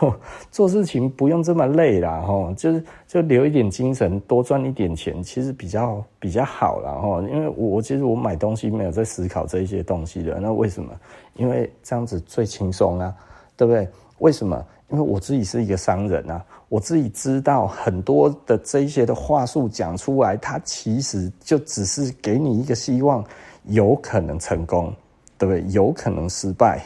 做事情不用这么累啦，哈，就是就留一点精神，多赚一点钱，其实比较比较好啦，哈。因为我其实我买东西没有在思考这一些东西的，那为什么？因为这样子最轻松啊，对不对？为什么？因为我自己是一个商人啊，我自己知道很多的这一些的话术讲出来，它其实就只是给你一个希望，有可能成功，对不对？有可能失败。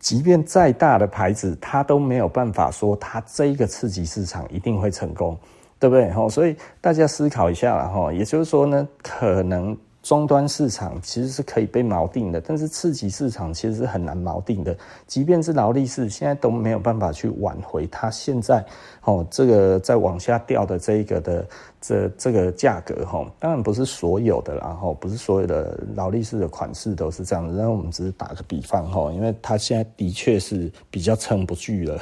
即便再大的牌子，它都没有办法说它这一个刺激市场一定会成功，对不对？所以大家思考一下了哈。也就是说呢，可能。终端市场其实是可以被锚定的，但是次级市场其实是很难锚定的。即便是劳力士，现在都没有办法去挽回它现在哦这个在往下掉的这一个的这这个价格哈。当然不是所有的，然后不是所有的劳力士的款式都是这样子。那我们只是打个比方哈，因为它现在的确是比较撑不住了。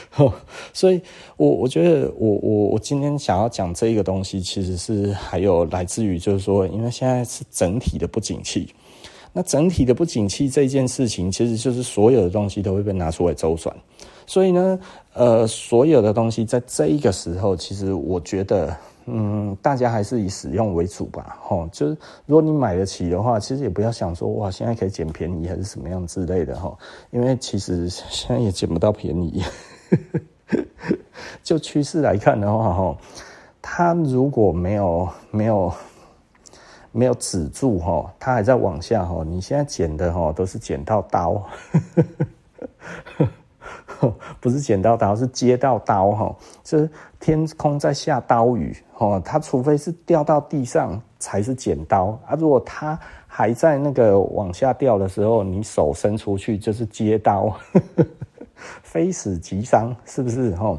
所以我我觉得我我我今天想要讲这一个东西，其实是还有来自于就是说，因为现在是整体的不景气，那整体的不景气这件事情，其实就是所有的东西都会被拿出来周转。所以呢，呃，所有的东西在这一个时候，其实我觉得，嗯，大家还是以使用为主吧。齁，就是如果你买得起的话，其实也不要想说哇，现在可以捡便宜还是什么样之类的齁，因为其实现在也捡不到便宜。就趋势来看的话，哈，它如果没有没有没有止住，哈，它还在往下，哈，你现在捡的，哈，都是捡到刀，不是捡到刀，是接到刀，哈，是天空在下刀雨，哈，它除非是掉到地上才是捡刀啊，如果它还在那个往下掉的时候，你手伸出去就是接刀。非死即伤，是不是？吼，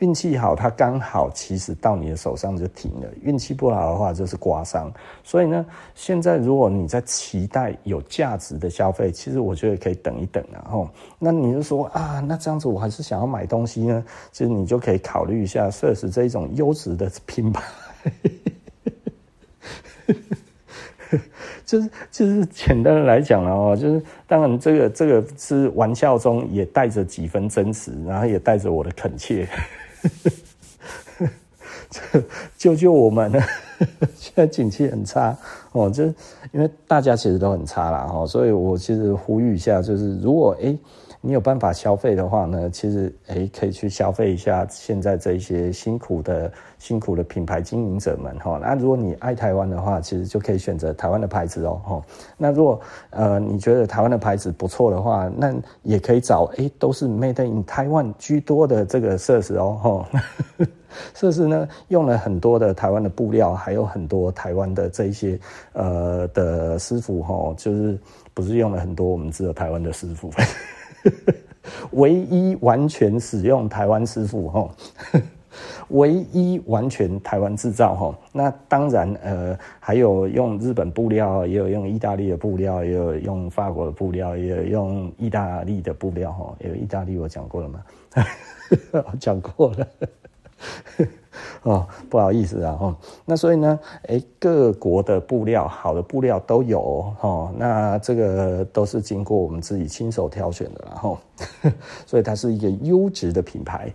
运气好，它刚好其实到你的手上就停了；运气不好的话，就是刮伤。所以呢，现在如果你在期待有价值的消费，其实我觉得可以等一等啊。吼，那你就说啊，那这样子我还是想要买东西呢，其实你就可以考虑一下奢侈这一种优质的品牌。就是就是简单的来讲了哦，就是当然这个这个是玩笑中也带着几分真实，然后也带着我的恳切，救救我们！现在景气很差哦，就是因为大家其实都很差啦哈，所以我其实呼吁一下，就是如果诶。你有办法消费的话呢，其实诶可以去消费一下现在这一些辛苦的辛苦的品牌经营者们哈。那如果你爱台湾的话，其实就可以选择台湾的牌子哦哈。那如果呃你觉得台湾的牌子不错的话，那也可以找诶都是 Made in Taiwan 居多的这个 Thirst 哦哈。Thirst 呢用了很多的台湾的布料，还有很多台湾的这一些呃的师傅哈，就是不是用了很多我们只有台湾的师傅。唯一完全使用台湾师傅哈，唯一完全台湾制造哈。那当然呃，还有用日本布料，也有用意大利的布料，也有用法国的布料，也有用意大利的布料哈。有意大利我讲过了吗？讲过了。哦，不好意思啊，哦，那所以呢，哎，各国的布料，好的布料都有，哈，那这个都是经过我们自己亲手挑选的，然后，所以它是一个优质的品牌，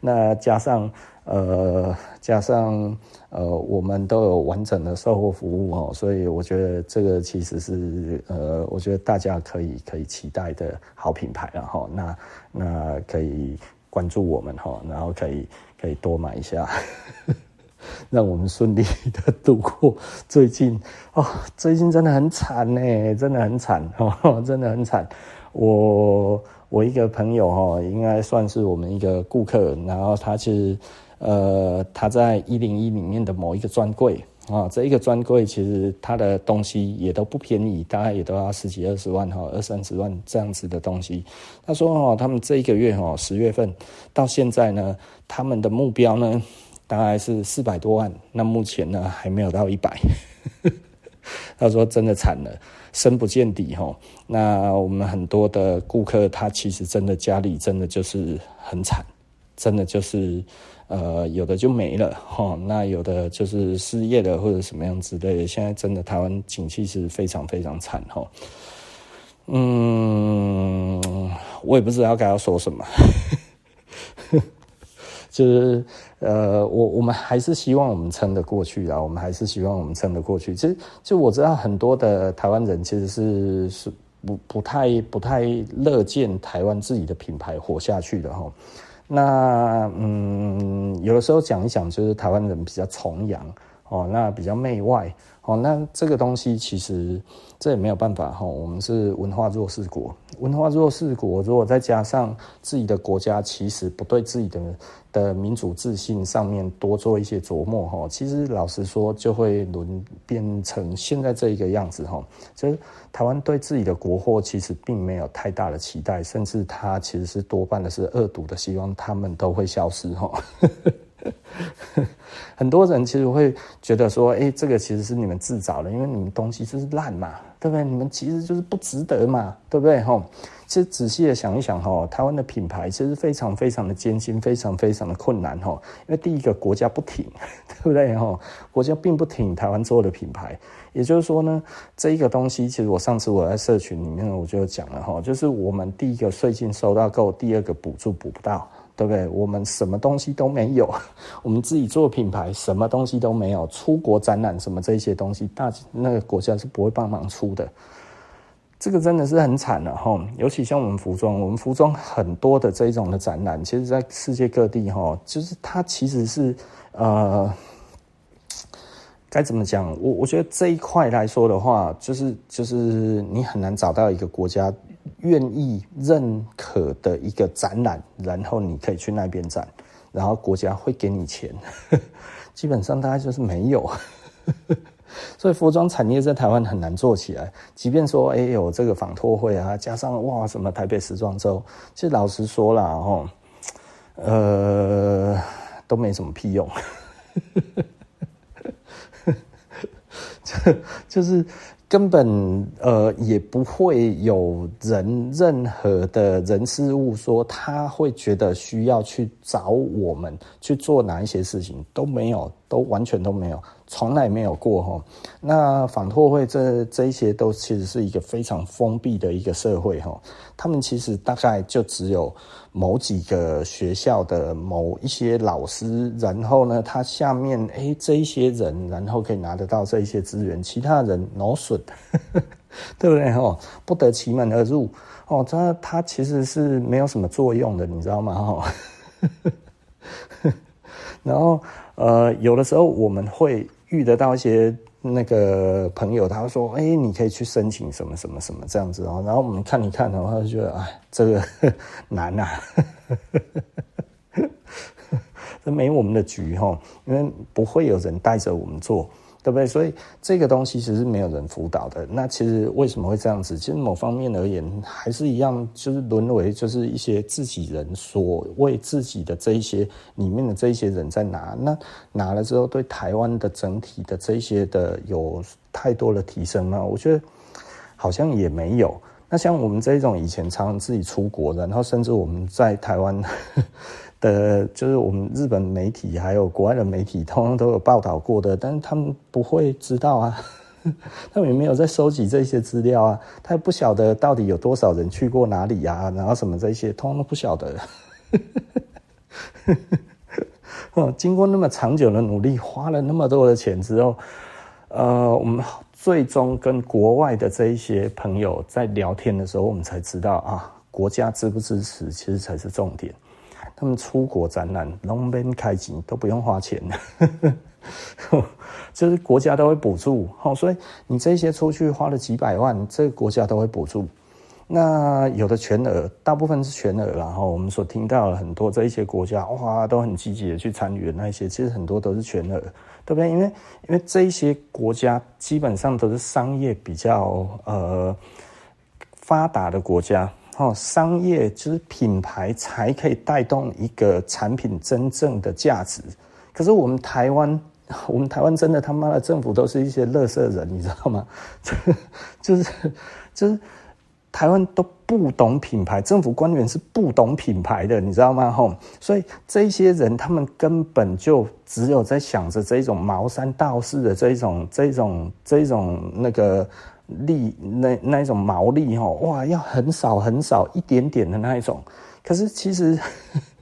那加上呃，加上呃，我们都有完整的售后服务，哦，所以我觉得这个其实是呃，我觉得大家可以可以期待的好品牌，然后，那那可以关注我们，哈，然后可以。可以多买一下，让我们顺利的度过最近哦。最近真的很惨呢，真的很惨哦，真的很惨。我我一个朋友哈，应该算是我们一个顾客，然后他是呃，他在一零一里面的某一个专柜啊，这一个专柜其实他的东西也都不便宜，大概也都要十几二十万哈，二三十万这样子的东西。他说哦，他们这一个月哦，十月份到现在呢。他们的目标呢，大概是四百多万。那目前呢，还没有到一百。他说：“真的惨了，深不见底哈。”那我们很多的顾客，他其实真的家里真的就是很惨，真的就是呃，有的就没了哈。那有的就是失业了或者什么样之类的。现在真的台湾景气是非常非常惨哈。嗯，我也不知道该要说什么。就是呃，我我们还是希望我们撑得过去啊，我们还是希望我们撑得过去。其实，就我知道很多的台湾人其实是是不不太不太乐见台湾自己的品牌活下去的哈。那嗯，有的时候讲一讲，就是台湾人比较崇洋哦，那比较媚外。哦，那这个东西其实这也没有办法哈。我们是文化弱势国，文化弱势国，如果再加上自己的国家其实不对自己的的民主自信上面多做一些琢磨哈，其实老实说就会沦变成现在这一个样子哈。就是台湾对自己的国货其实并没有太大的期待，甚至它其实是多半的是恶毒的，希望他们都会消失哈。很多人其实会觉得说，哎、这个其实是你们自找的，因为你们东西就是烂嘛，对不对？你们其实就是不值得嘛，对不对？哈，其实仔细的想一想，哈，台湾的品牌其实非常非常的艰辛，非常非常的困难，哈，因为第一个国家不挺，对不对？哈，国家并不挺台湾做的品牌，也就是说呢，这一个东西，其实我上次我在社群里面我就讲了，哈，就是我们第一个税金收到够，第二个补助补不到。对不对？我们什么东西都没有，我们自己做品牌，什么东西都没有。出国展览什么这些东西，大那个国家是不会帮忙出的。这个真的是很惨了哈。尤其像我们服装，我们服装很多的这一种的展览，其实在世界各地哈，就是它其实是呃，该怎么讲？我我觉得这一块来说的话，就是就是你很难找到一个国家。愿意认可的一个展览，然后你可以去那边展，然后国家会给你钱，基本上大概就是没有，所以服装产业在台湾很难做起来。即便说，哎，有这个纺托会啊，加上哇什么台北时装周，其实老实说啦，吼，呃，都没什么屁用，就就是。根本呃也不会有人任何的人事物说他会觉得需要去找我们去做哪一些事情，都没有，都完全都没有。从来没有过哈，那反拓会这这一些都其实是一个非常封闭的一个社会哈，他们其实大概就只有某几个学校的某一些老师，然后呢，他下面诶这一些人，然后可以拿得到这一些资源，其他人 no 损，对不对哈？不得其门而入哦，他他其实是没有什么作用的，你知道吗哈？然后呃，有的时候我们会。遇得到一些那个朋友，他会说：“哎、你可以去申请什么什么什么这样子哦。”然后我们看一看的话，就觉得哎，这个 难啊，这没我们的局哈，因为不会有人带着我们做。对不对？所以这个东西其实是没有人辅导的。那其实为什么会这样子？其实某方面而言，还是一样，就是沦为就是一些自己人所为自己的这一些里面的这一些人在拿。那拿了之后，对台湾的整体的这一些的有太多的提升吗？我觉得好像也没有。那像我们这一种以前常常自己出国的，然后甚至我们在台湾。的，就是我们日本媒体还有国外的媒体，通常都有报道过的，但是他们不会知道啊，他们也没有在收集这些资料啊，他也不晓得到底有多少人去过哪里啊，然后什么这些，通通都不晓得。哦，经过那么长久的努力，花了那么多的钱之后，呃，我们最终跟国外的这一些朋友在聊天的时候，我们才知道啊，国家支不支持，其实才是重点。他们出国展览，拢免开景，都不用花钱，就是国家都会补助。所以你这些出去花了几百万，这个国家都会补助。那有的全额，大部分是全额。然后我们所听到很多这一些国家，哇，都很积极的去参与的那些，其实很多都是全额，对不对？因为因为这一些国家基本上都是商业比较呃发达的国家。哦，商业就是品牌才可以带动一个产品真正的价值。可是我们台湾，我们台湾真的他妈的政府都是一些垃圾人，你知道吗？就是就是台湾都不懂品牌，政府官员是不懂品牌的，你知道吗？吼，所以这些人他们根本就只有在想着这种茅山道士的这种这种这种那个。利那那一种毛利吼哇，要很少很少一点点的那一种，可是其实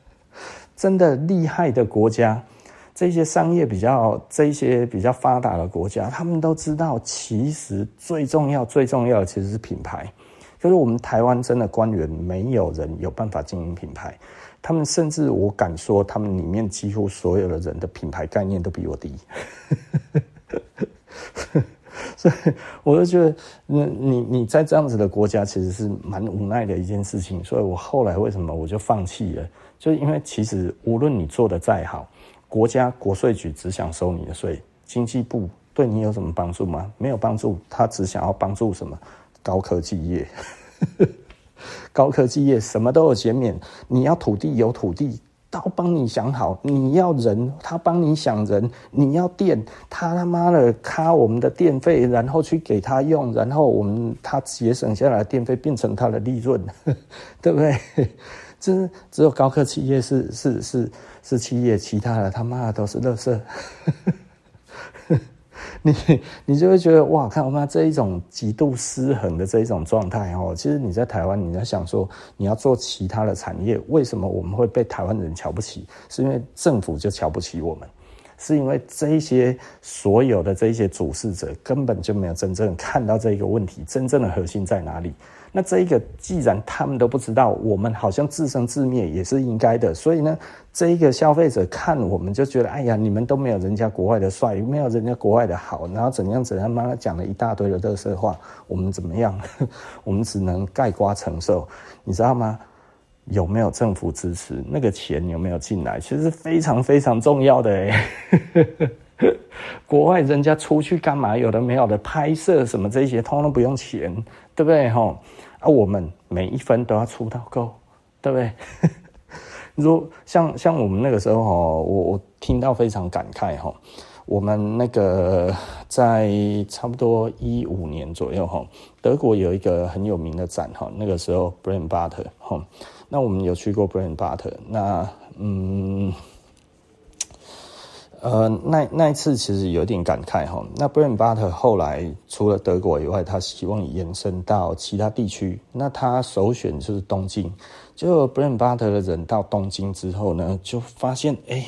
真的厉害的国家，这些商业比较这些比较发达的国家，他们都知道，其实最重要最重要的其实是品牌。可是我们台湾真的官员没有人有办法经营品牌，他们甚至我敢说，他们里面几乎所有的人的品牌概念都比我低。所以我就觉得，你你你在这样子的国家，其实是蛮无奈的一件事情。所以我后来为什么我就放弃了？就因为其实无论你做得再好，国家国税局只想收你的税，经济部对你有什么帮助吗？没有帮助，他只想要帮助什么高科技业，高科技业什么都有减免，你要土地有土地。都帮你想好，你要人，他帮你想人；你要电，他他妈的卡我们的电费，然后去给他用，然后我们他节省下来的电费变成他的利润，对不对？这只有高科技业是是是是企业，其他的他妈的都是垃圾。你你就会觉得哇，看我们这一种极度失衡的这一种状态哦，其实你在台湾，你在想说你要做其他的产业，为什么我们会被台湾人瞧不起？是因为政府就瞧不起我们，是因为这一些所有的这些主事者根本就没有真正看到这一个问题真正的核心在哪里。那这一个既然他们都不知道，我们好像自生自灭也是应该的，所以呢，这一个消费者看我们就觉得，哎呀，你们都没有人家国外的帅，没有人家国外的好，然后怎样怎样，妈的讲了一大堆的垃圾话，我们怎么样？我们只能盖瓜承受，你知道吗？有没有政府支持？那个钱有没有进来？其实非常非常重要的哎。国外人家出去干嘛？有的没有的拍摄什么这些，通通不用钱，对不对？哈。啊，我们每一分都要出到够，对不对？如像像我们那个时候哈，我我听到非常感慨哈。我们那个在差不多一五年左右哈，德国有一个很有名的展哈，那个时候 Bremer Butter 哈，那我们有去过 Bremer Butter，那嗯。呃，那那一次其实有点感慨哈。那 b r e n Butter 后来除了德国以外，他希望延伸到其他地区。那他首选就是东京。结果 Bremer Butter 的人到东京之后呢，就发现哎，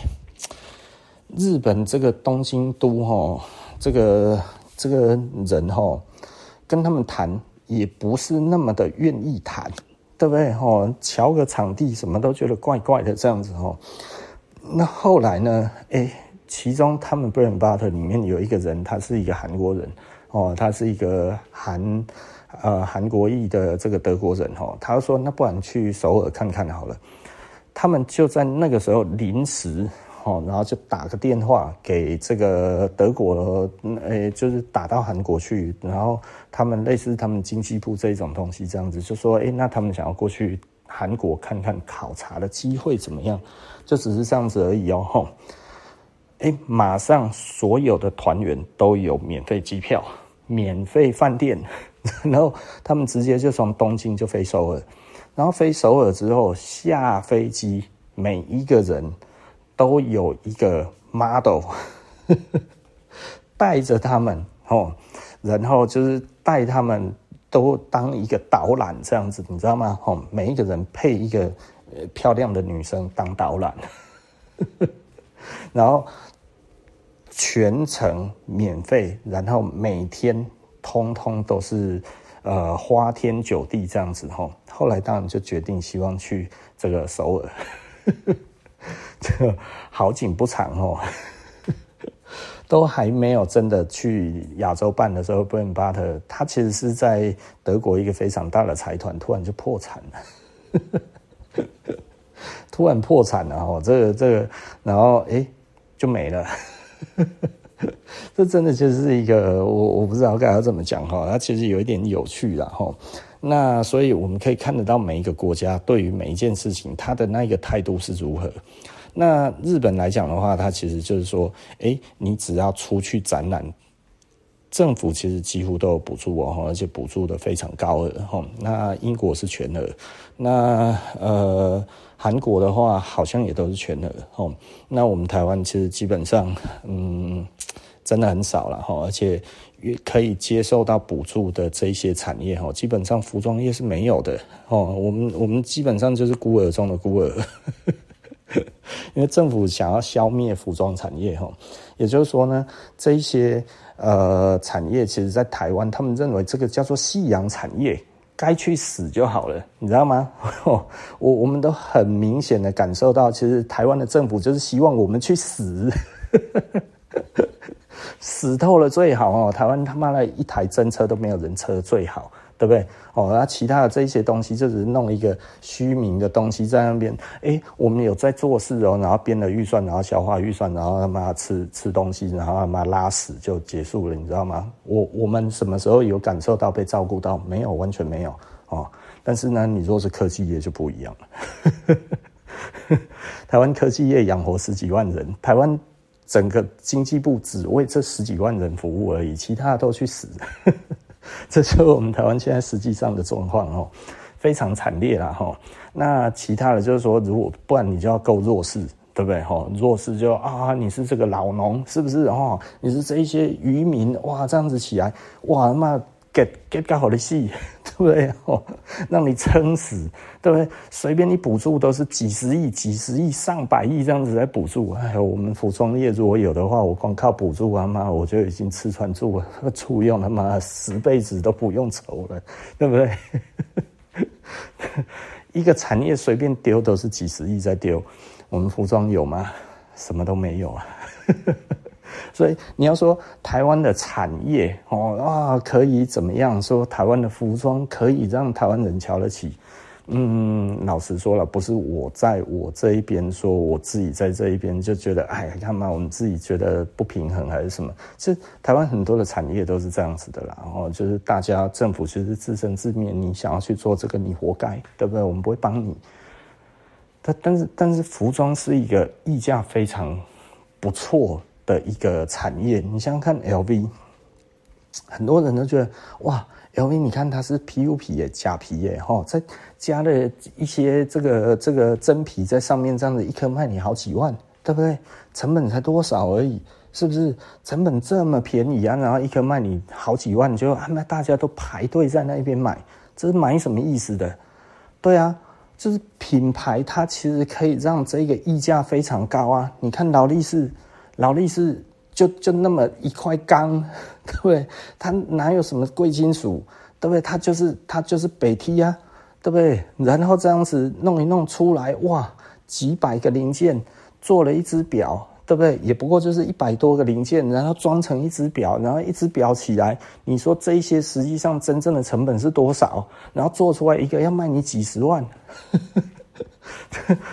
日本这个东京都哈，这个这个人哈，跟他们谈也不是那么的愿意谈，对不对哈？乔个场地什么都觉得怪怪的这样子哈。那后来呢，哎。其中，他们 Bremer Butter 里面有一个人，他是一个韩国人哦，他是一个韩呃韩国裔的这个德国人哦。他说：“那不然去首尔看看好了。”他们就在那个时候临时哦，然后就打个电话给这个德国，诶，就是打到韩国去，然后他们类似他们经济部这种东西这样子，就说：“诶，那他们想要过去韩国看看考察的机会怎么样？”就只是这样子而已哦。哎，马上所有的团员都有免费机票、免费饭店，然后他们直接就从东京就飞首尔，然后飞首尔之后下飞机，每一个人都有一个 model 带着他们哦，然后就是带他们都当一个导览这样子，你知道吗？哦，每一个人配一个漂亮的女生当导览，然后。全程免费，然后每天通通都是呃花天酒地这样子吼。后来当然就决定希望去这个首尔，这好景不长哦，都还没有真的去亚洲办的时候，Bremer Butter 他其实是在德国一个非常大的财团，突然就破产了，突然破产了哦，这个这个，然后诶就没了。这真的就是一个我我不知道该要怎么讲哈，它其实有一点有趣啦哈。那所以我们可以看得到每一个国家对于每一件事情，它的那一个态度是如何。那日本来讲的话，它其实就是说，诶，你只要出去展览，政府其实几乎都有补助哦，而且补助的非常高额哈。那英国是全额，那呃。韩国的话好像也都是全额哦，那我们台湾其实基本上，嗯，真的很少了哈，而且可以接受到补助的这些产业哈，基本上服装业是没有的哦。我们我们基本上就是孤儿中的孤儿，因为政府想要消灭服装产业哈，也就是说呢，这一些呃产业其实在台湾，他们认为这个叫做夕阳产业。该去死就好了，你知道吗？我我们都很明显的感受到，其实台湾的政府就是希望我们去死，死透了最好哦。台湾他妈的一台真车都没有人车最好。对不对？哦，那其他的这一些东西，就只是弄一个虚名的东西在那边。哎，我们有在做事哦，然后编了预算，然后消化预算，然后他妈吃吃东西，然后他妈拉屎就结束了，你知道吗？我我们什么时候有感受到被照顾到？没有，完全没有哦。但是呢，你若是科技业就不一样了。台湾科技业养活十几万人，台湾整个经济部只为这十几万人服务而已，其他的都去死。这就是我们台湾现在实际上的状况哦，非常惨烈啦哈。那其他的就是说，如果不然你就要够弱势，对不对哈？弱势就啊，你是这个老农，是不是哦？你是这一些渔民，哇，这样子起来，哇，那。给给搞好的戏，对不对？哦，让你撑死，对不对？随便你补助都是几十亿、几十亿、上百亿这样子来补助。哎，我们服装业如果有的话，我光靠补助啊妈，我就已经吃穿住了，住用他妈十辈子都不用愁了，对不对？一个产业随便丢都是几十亿在丢，我们服装有吗？什么都没有啊。所以你要说台湾的产业哦啊，可以怎么样？说台湾的服装可以让台湾人瞧得起？嗯，老实说了，不是我在我这一边说，我自己在这一边就觉得，哎，看嘛，我们自己觉得不平衡还是什么？是台湾很多的产业都是这样子的啦。然后就是大家政府其实自生自灭，你想要去做这个，你活该，对不对？我们不会帮你。但但是但是服装是一个溢价非常不错的一个产业，你想想看，LV，很多人都觉得哇，LV，你看它是 PU 皮耶，假皮耶，哈，再加了一些这个这个真皮在上面，这样子一颗卖你好几万，对不对？成本才多少而已，是不是？成本这么便宜啊，然后一颗卖你好几万，就啊那大家都排队在那边买，这是买什么意思的？对啊，就是品牌它其实可以让这个溢价非常高啊，你看劳力士。劳力士就就那么一块钢，对不对？它哪有什么贵金属，对不对？它就是它就是北梯啊，对不对？然后这样子弄一弄出来，哇，几百个零件做了一只表，对不对？也不过就是一百多个零件，然后装成一只表，然后一只表起来，你说这些实际上真正的成本是多少？然后做出来一个要卖你几十万。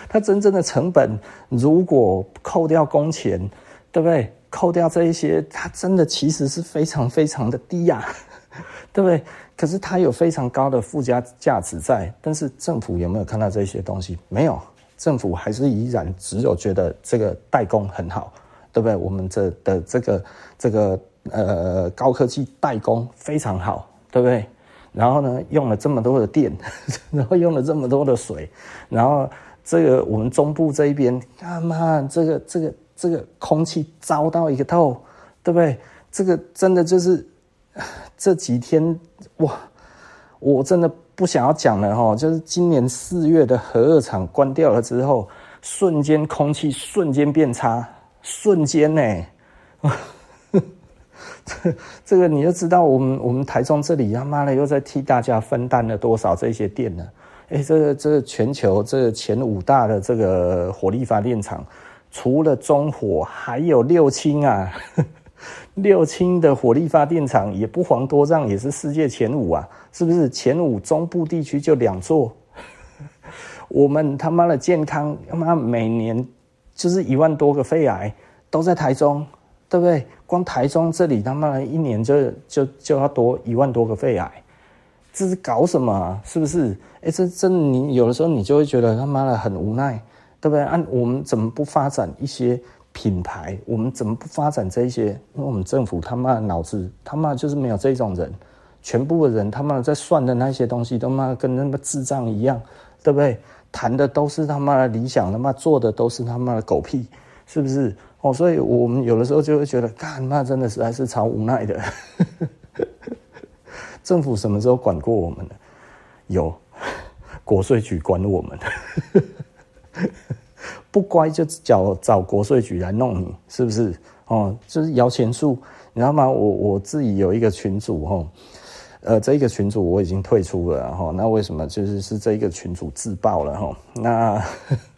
它真正的成本如果扣掉工钱。对不对？扣掉这一些，它真的其实是非常非常的低呀，对不对？可是它有非常高的附加价值在，但是政府有没有看到这些东西？没有，政府还是依然只有觉得这个代工很好，对不对？我们这的这个这个呃高科技代工非常好，对不对？然后呢，用了这么多的电，然后用了这么多的水，然后这个我们中部这一边，他妈这个这个。这个空气糟到一个透，对不对？这个真的就是 这几天哇，我真的不想要讲了哈。就是今年四月的核二厂关掉了之后，瞬间空气瞬间变差，瞬间呢，这 这个你就知道，我们我们台中这里他妈的又在替大家分担了多少这些电呢？哎，这个这个全球这前五大的这个火力发电厂。除了中火，还有六轻啊，六轻的火力发电厂也不遑多让，也是世界前五啊，是不是？前五中部地区就两座，我们他妈的健康他妈每年就是一万多个肺癌都在台中，对不对？光台中这里他妈的一年就就就要多一万多个肺癌，这是搞什么啊？是不是？哎，这真的你有的时候你就会觉得他妈的很无奈。对不对？按我们怎么不发展一些品牌？我们怎么不发展这些？因为我们政府他妈的脑子他妈就是没有这种人，全部的人他妈在算的那些东西都妈跟那么智障一样，对不对？谈的都是他妈的理想，他妈做的都是他妈的狗屁，是不是？哦，所以我们有的时候就会觉得，干妈真的实在是超无奈的。政府什么时候管过我们呢？有，国税局管我们。不乖就找找国税局来弄你，是不是？哦，就是摇钱树，你知道吗？我我自己有一个群主哦，呃，这一个群主我已经退出了哈。那为什么？就是是这一个群主自爆了哈。那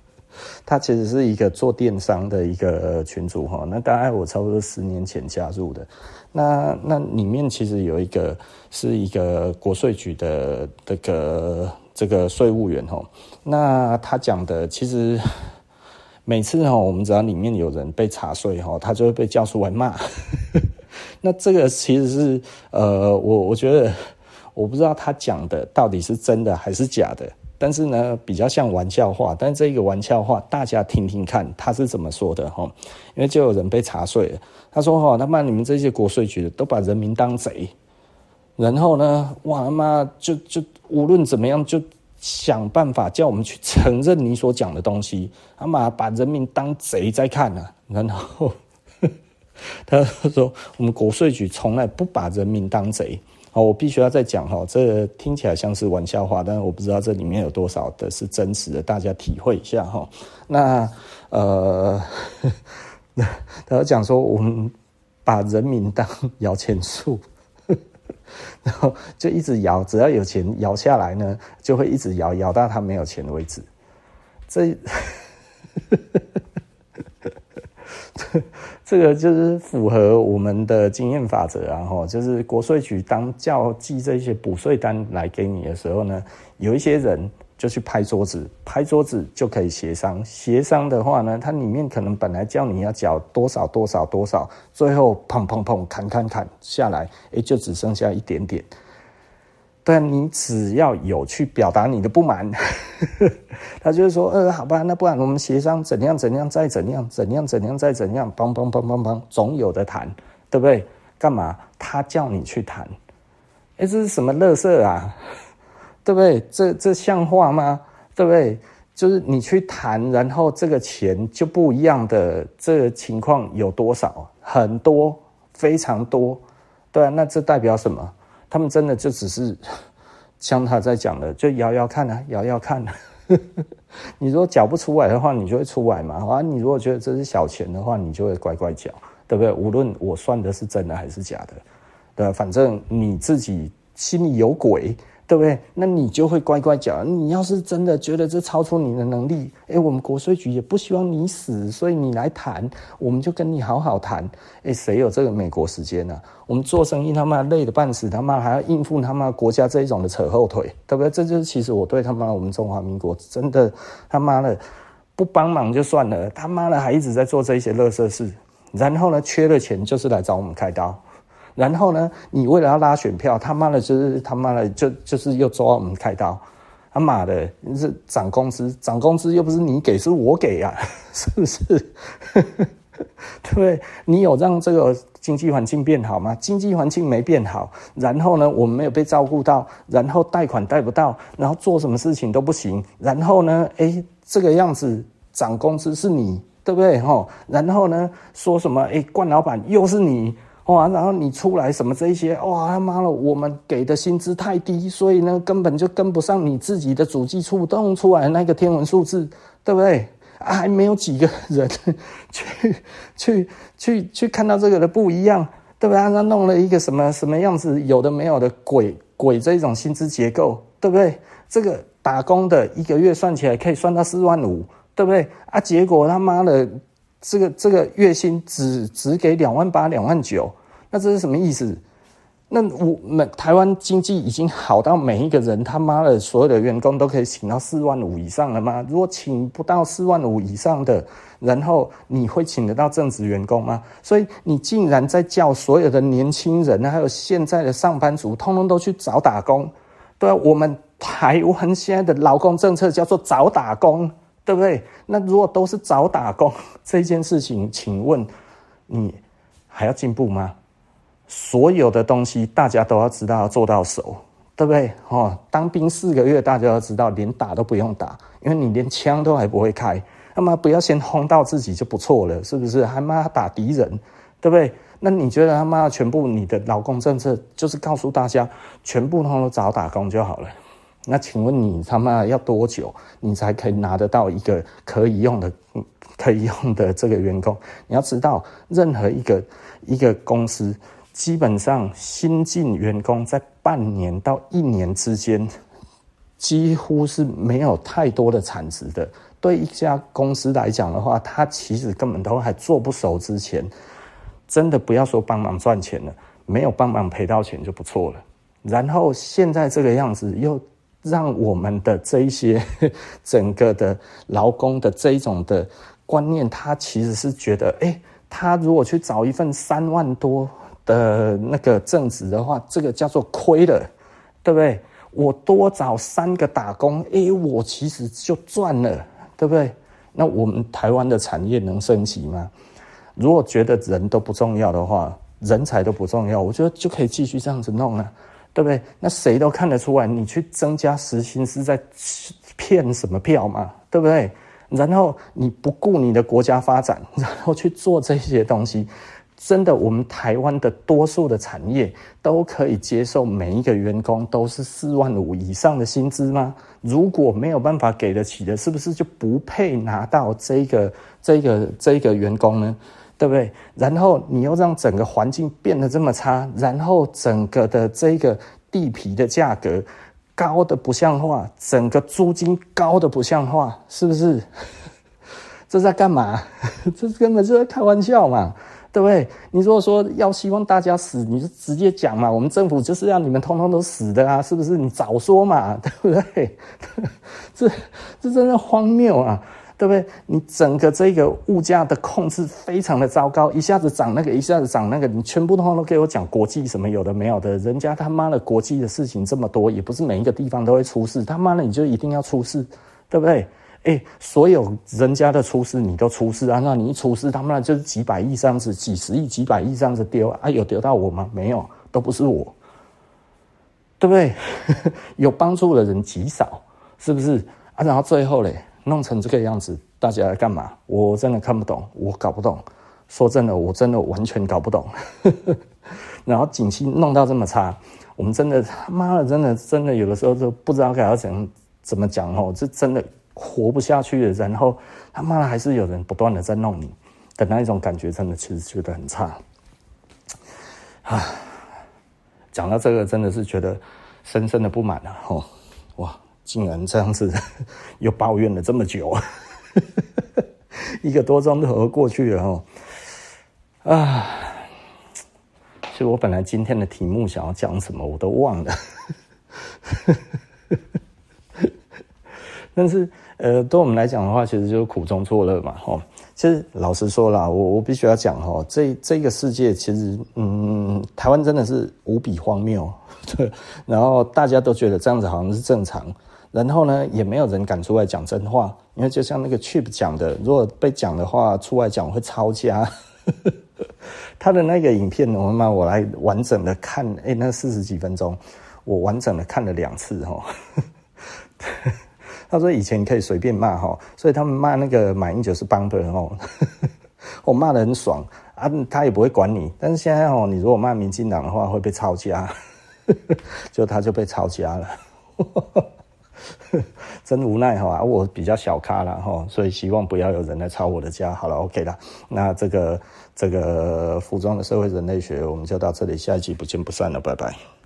他其实是一个做电商的一个群主哈。那大概我差不多十年前加入的。那那里面其实有一个是一个国税局的这个这个税务员哈。那他讲的其实每次哈，我们只要里面有人被查税哈，他就会被叫出来骂。那这个其实是呃，我我觉得我不知道他讲的到底是真的还是假的，但是呢，比较像玩笑话。但这个玩笑话大家听听看他是怎么说的哈，因为就有人被查税了，他说哈，他妈你们这些国税局的都把人民当贼，然后呢，哇他妈就就无论怎么样就想办法叫我们去承认你所讲的东西，他妈把人民当贼在看呢、啊，然后。他说：“我们国税局从来不把人民当贼。”好，我必须要再讲哈，这听起来像是玩笑话，但是我不知道这里面有多少的是真实的，大家体会一下哈。那呃，他讲说我们把人民当摇钱树，然后就一直摇，只要有钱摇下来呢，就会一直摇，摇到他没有钱为止。这。这个就是符合我们的经验法则啊！吼，就是国税局当叫寄这些补税单来给你的时候呢，有一些人就去拍桌子，拍桌子就可以协商。协商的话呢，它里面可能本来叫你要缴多少多少多少，最后砰砰砰砍砍砍下来，诶，就只剩下一点点。但你只要有去表达你的不满，他就是说，呃，好吧，那不然我们协商怎样怎样再怎样怎样怎样再怎样，砰砰砰砰砰，总有的谈，对不对？干嘛？他叫你去谈，哎，这是什么乐色啊？对不对？这这像话吗？对不对？就是你去谈，然后这个钱就不一样的这个情况有多少？很多，非常多，对啊，那这代表什么？他们真的就只是像他在讲的，就摇摇看啊，摇摇看啊。你如果缴不出来的话，你就会出来嘛。啊，你如果觉得这是小钱的话，你就会乖乖缴，对不对？无论我算的是真的还是假的，对吧？反正你自己心里有鬼。对不对？那你就会乖乖讲。你要是真的觉得这超出你的能力，哎，我们国税局也不希望你死，所以你来谈，我们就跟你好好谈。哎，谁有这个美国时间呢、啊？我们做生意他妈累得半死，他妈还要应付他妈国家这一种的扯后腿，对不对？这就是其实我对他妈我们中华民国真的他妈的不帮忙就算了，他妈的还一直在做这些垃圾事，然后呢，缺了钱就是来找我们开刀。然后呢，你为了要拉选票，他妈的，就是他妈的，就就是又抓我们开刀，他妈的，你是涨工资，涨工资又不是你给，是我给呀、啊，是不是？对不对？你有让这个经济环境变好吗？经济环境没变好，然后呢，我们没有被照顾到，然后贷款贷不到，然后做什么事情都不行，然后呢，哎，这个样子涨工资是你，对不对？哈，然后呢，说什么？哎，冠老板又是你。哇，然后你出来什么这一些，哇他妈的，我们给的薪资太低，所以呢根本就跟不上你自己的主机处动出来那个天文数字，对不对？啊，还没有几个人 去去去去看到这个的不一样，对不对？他弄了一个什么什么样子，有的没有的鬼鬼这种薪资结构，对不对？这个打工的一个月算起来可以算到四万五，对不对？啊，结果他妈的。这个这个月薪只只给两万八两万九，那这是什么意思？那我们台湾经济已经好到每一个人他妈的所有的员工都可以请到四万五以上了吗？如果请不到四万五以上的，然后你会请得到正职员工吗？所以你竟然在叫所有的年轻人，还有现在的上班族，通通都去找打工。对啊，我们台湾现在的劳工政策叫做找打工。对不对？那如果都是找打工 这件事情，请问你还要进步吗？所有的东西大家都要知道，要做到熟，对不对？哦，当兵四个月，大家要知道，连打都不用打，因为你连枪都还不会开，那么不要先轰到自己就不错了，是不是？还妈打敌人，对不对？那你觉得他妈全部你的劳工政策就是告诉大家，全部都找打工就好了？那请问你他妈要多久，你才可以拿得到一个可以用的、可以用的这个员工？你要知道，任何一个一个公司，基本上新进员工在半年到一年之间，几乎是没有太多的产值的，对一家公司来讲的话，他其实根本都还做不熟之前，真的不要说帮忙赚钱了，没有帮忙赔到钱就不错了。然后现在这个样子，又让我们的这一些整个的劳工的这一种的观念，他其实是觉得，哎，他如果去找一份三万多的那个正职的话，这个叫做亏了，对不对？我多找三个打工，哎，我其实就赚了，对不对？那我们台湾的产业能升级吗？如果觉得人都不重要的话，人才都不重要，我觉得就可以继续这样子弄了，对不对？那谁都看得出来，你去增加时薪是在骗什么票嘛，对不对？然后你不顾你的国家发展，然后去做这些东西。真的，我们台湾的多数的产业都可以接受每一个员工都是四万五以上的薪资吗？如果没有办法给得起的，是不是就不配拿到这个这个这个员工呢？对不对？然后你又让整个环境变得这么差，然后整个的这个地皮的价格高的不像话，整个租金高的不像话，是不是？这在干嘛？这根本就在开玩笑嘛！对不对？你如果说要希望大家死，你就直接讲嘛。我们政府就是要你们通通都死的啊，是不是？你早说嘛，对不对？这这真的荒谬啊，对不对？你整个这个物价的控制非常的糟糕，一下子涨那个，一下子涨那个，你全部通通都给我讲国际什么有的没有的，人家他妈的国际的事情这么多，也不是每一个地方都会出事，他妈的你就一定要出事，对不对？哎，所有人家的出事你都出事啊？那你一出事，他们那就是几百亿这样子，几十亿、几百亿这样子丢啊？有丢到我吗？没有，都不是我，对不对？有帮助的人极少，是不是啊？然后最后嘞，弄成这个样子，大家来干嘛？我真的看不懂，我搞不懂。说真的，我真的完全搞不懂。然后景气弄到这么差，我们真的他妈的，真的真的有的时候都不知道该要怎怎么讲哦，这真的。活不下去了，然后他妈的还是有人不断的在弄你的那一种感觉，真的其实觉得很差啊！讲到这个，真的是觉得深深的不满了哦！哇，竟然这样子 又抱怨了这么久，一个多钟头过去了哦啊！其实我本来今天的题目想要讲什么，我都忘了。但是，呃，对我们来讲的话，其实就是苦中作乐嘛，吼。其实老实说啦，我我必须要讲吼，这这个世界其实，嗯，台湾真的是无比荒谬，对。然后大家都觉得这样子好像是正常，然后呢，也没有人敢出来讲真话，因为就像那个 Chip 讲的，如果被讲的话，出来讲会抄家。他的那个影片，我妈我来完整的看，哎、那四十几分钟，我完整的看了两次，吼。他说：“以前可以随便骂哈，所以他们骂那个马英九是帮的哦，我 骂得很爽啊，他也不会管你。但是现在哦，你如果骂民进党的话，会被抄家，就他就被抄家了，真无奈哈。我比较小咖了哈，所以希望不要有人来抄我的家。好了，OK 了，那这个这个服装的社会人类学，我们就到这里，下一集不见不散了，拜拜。”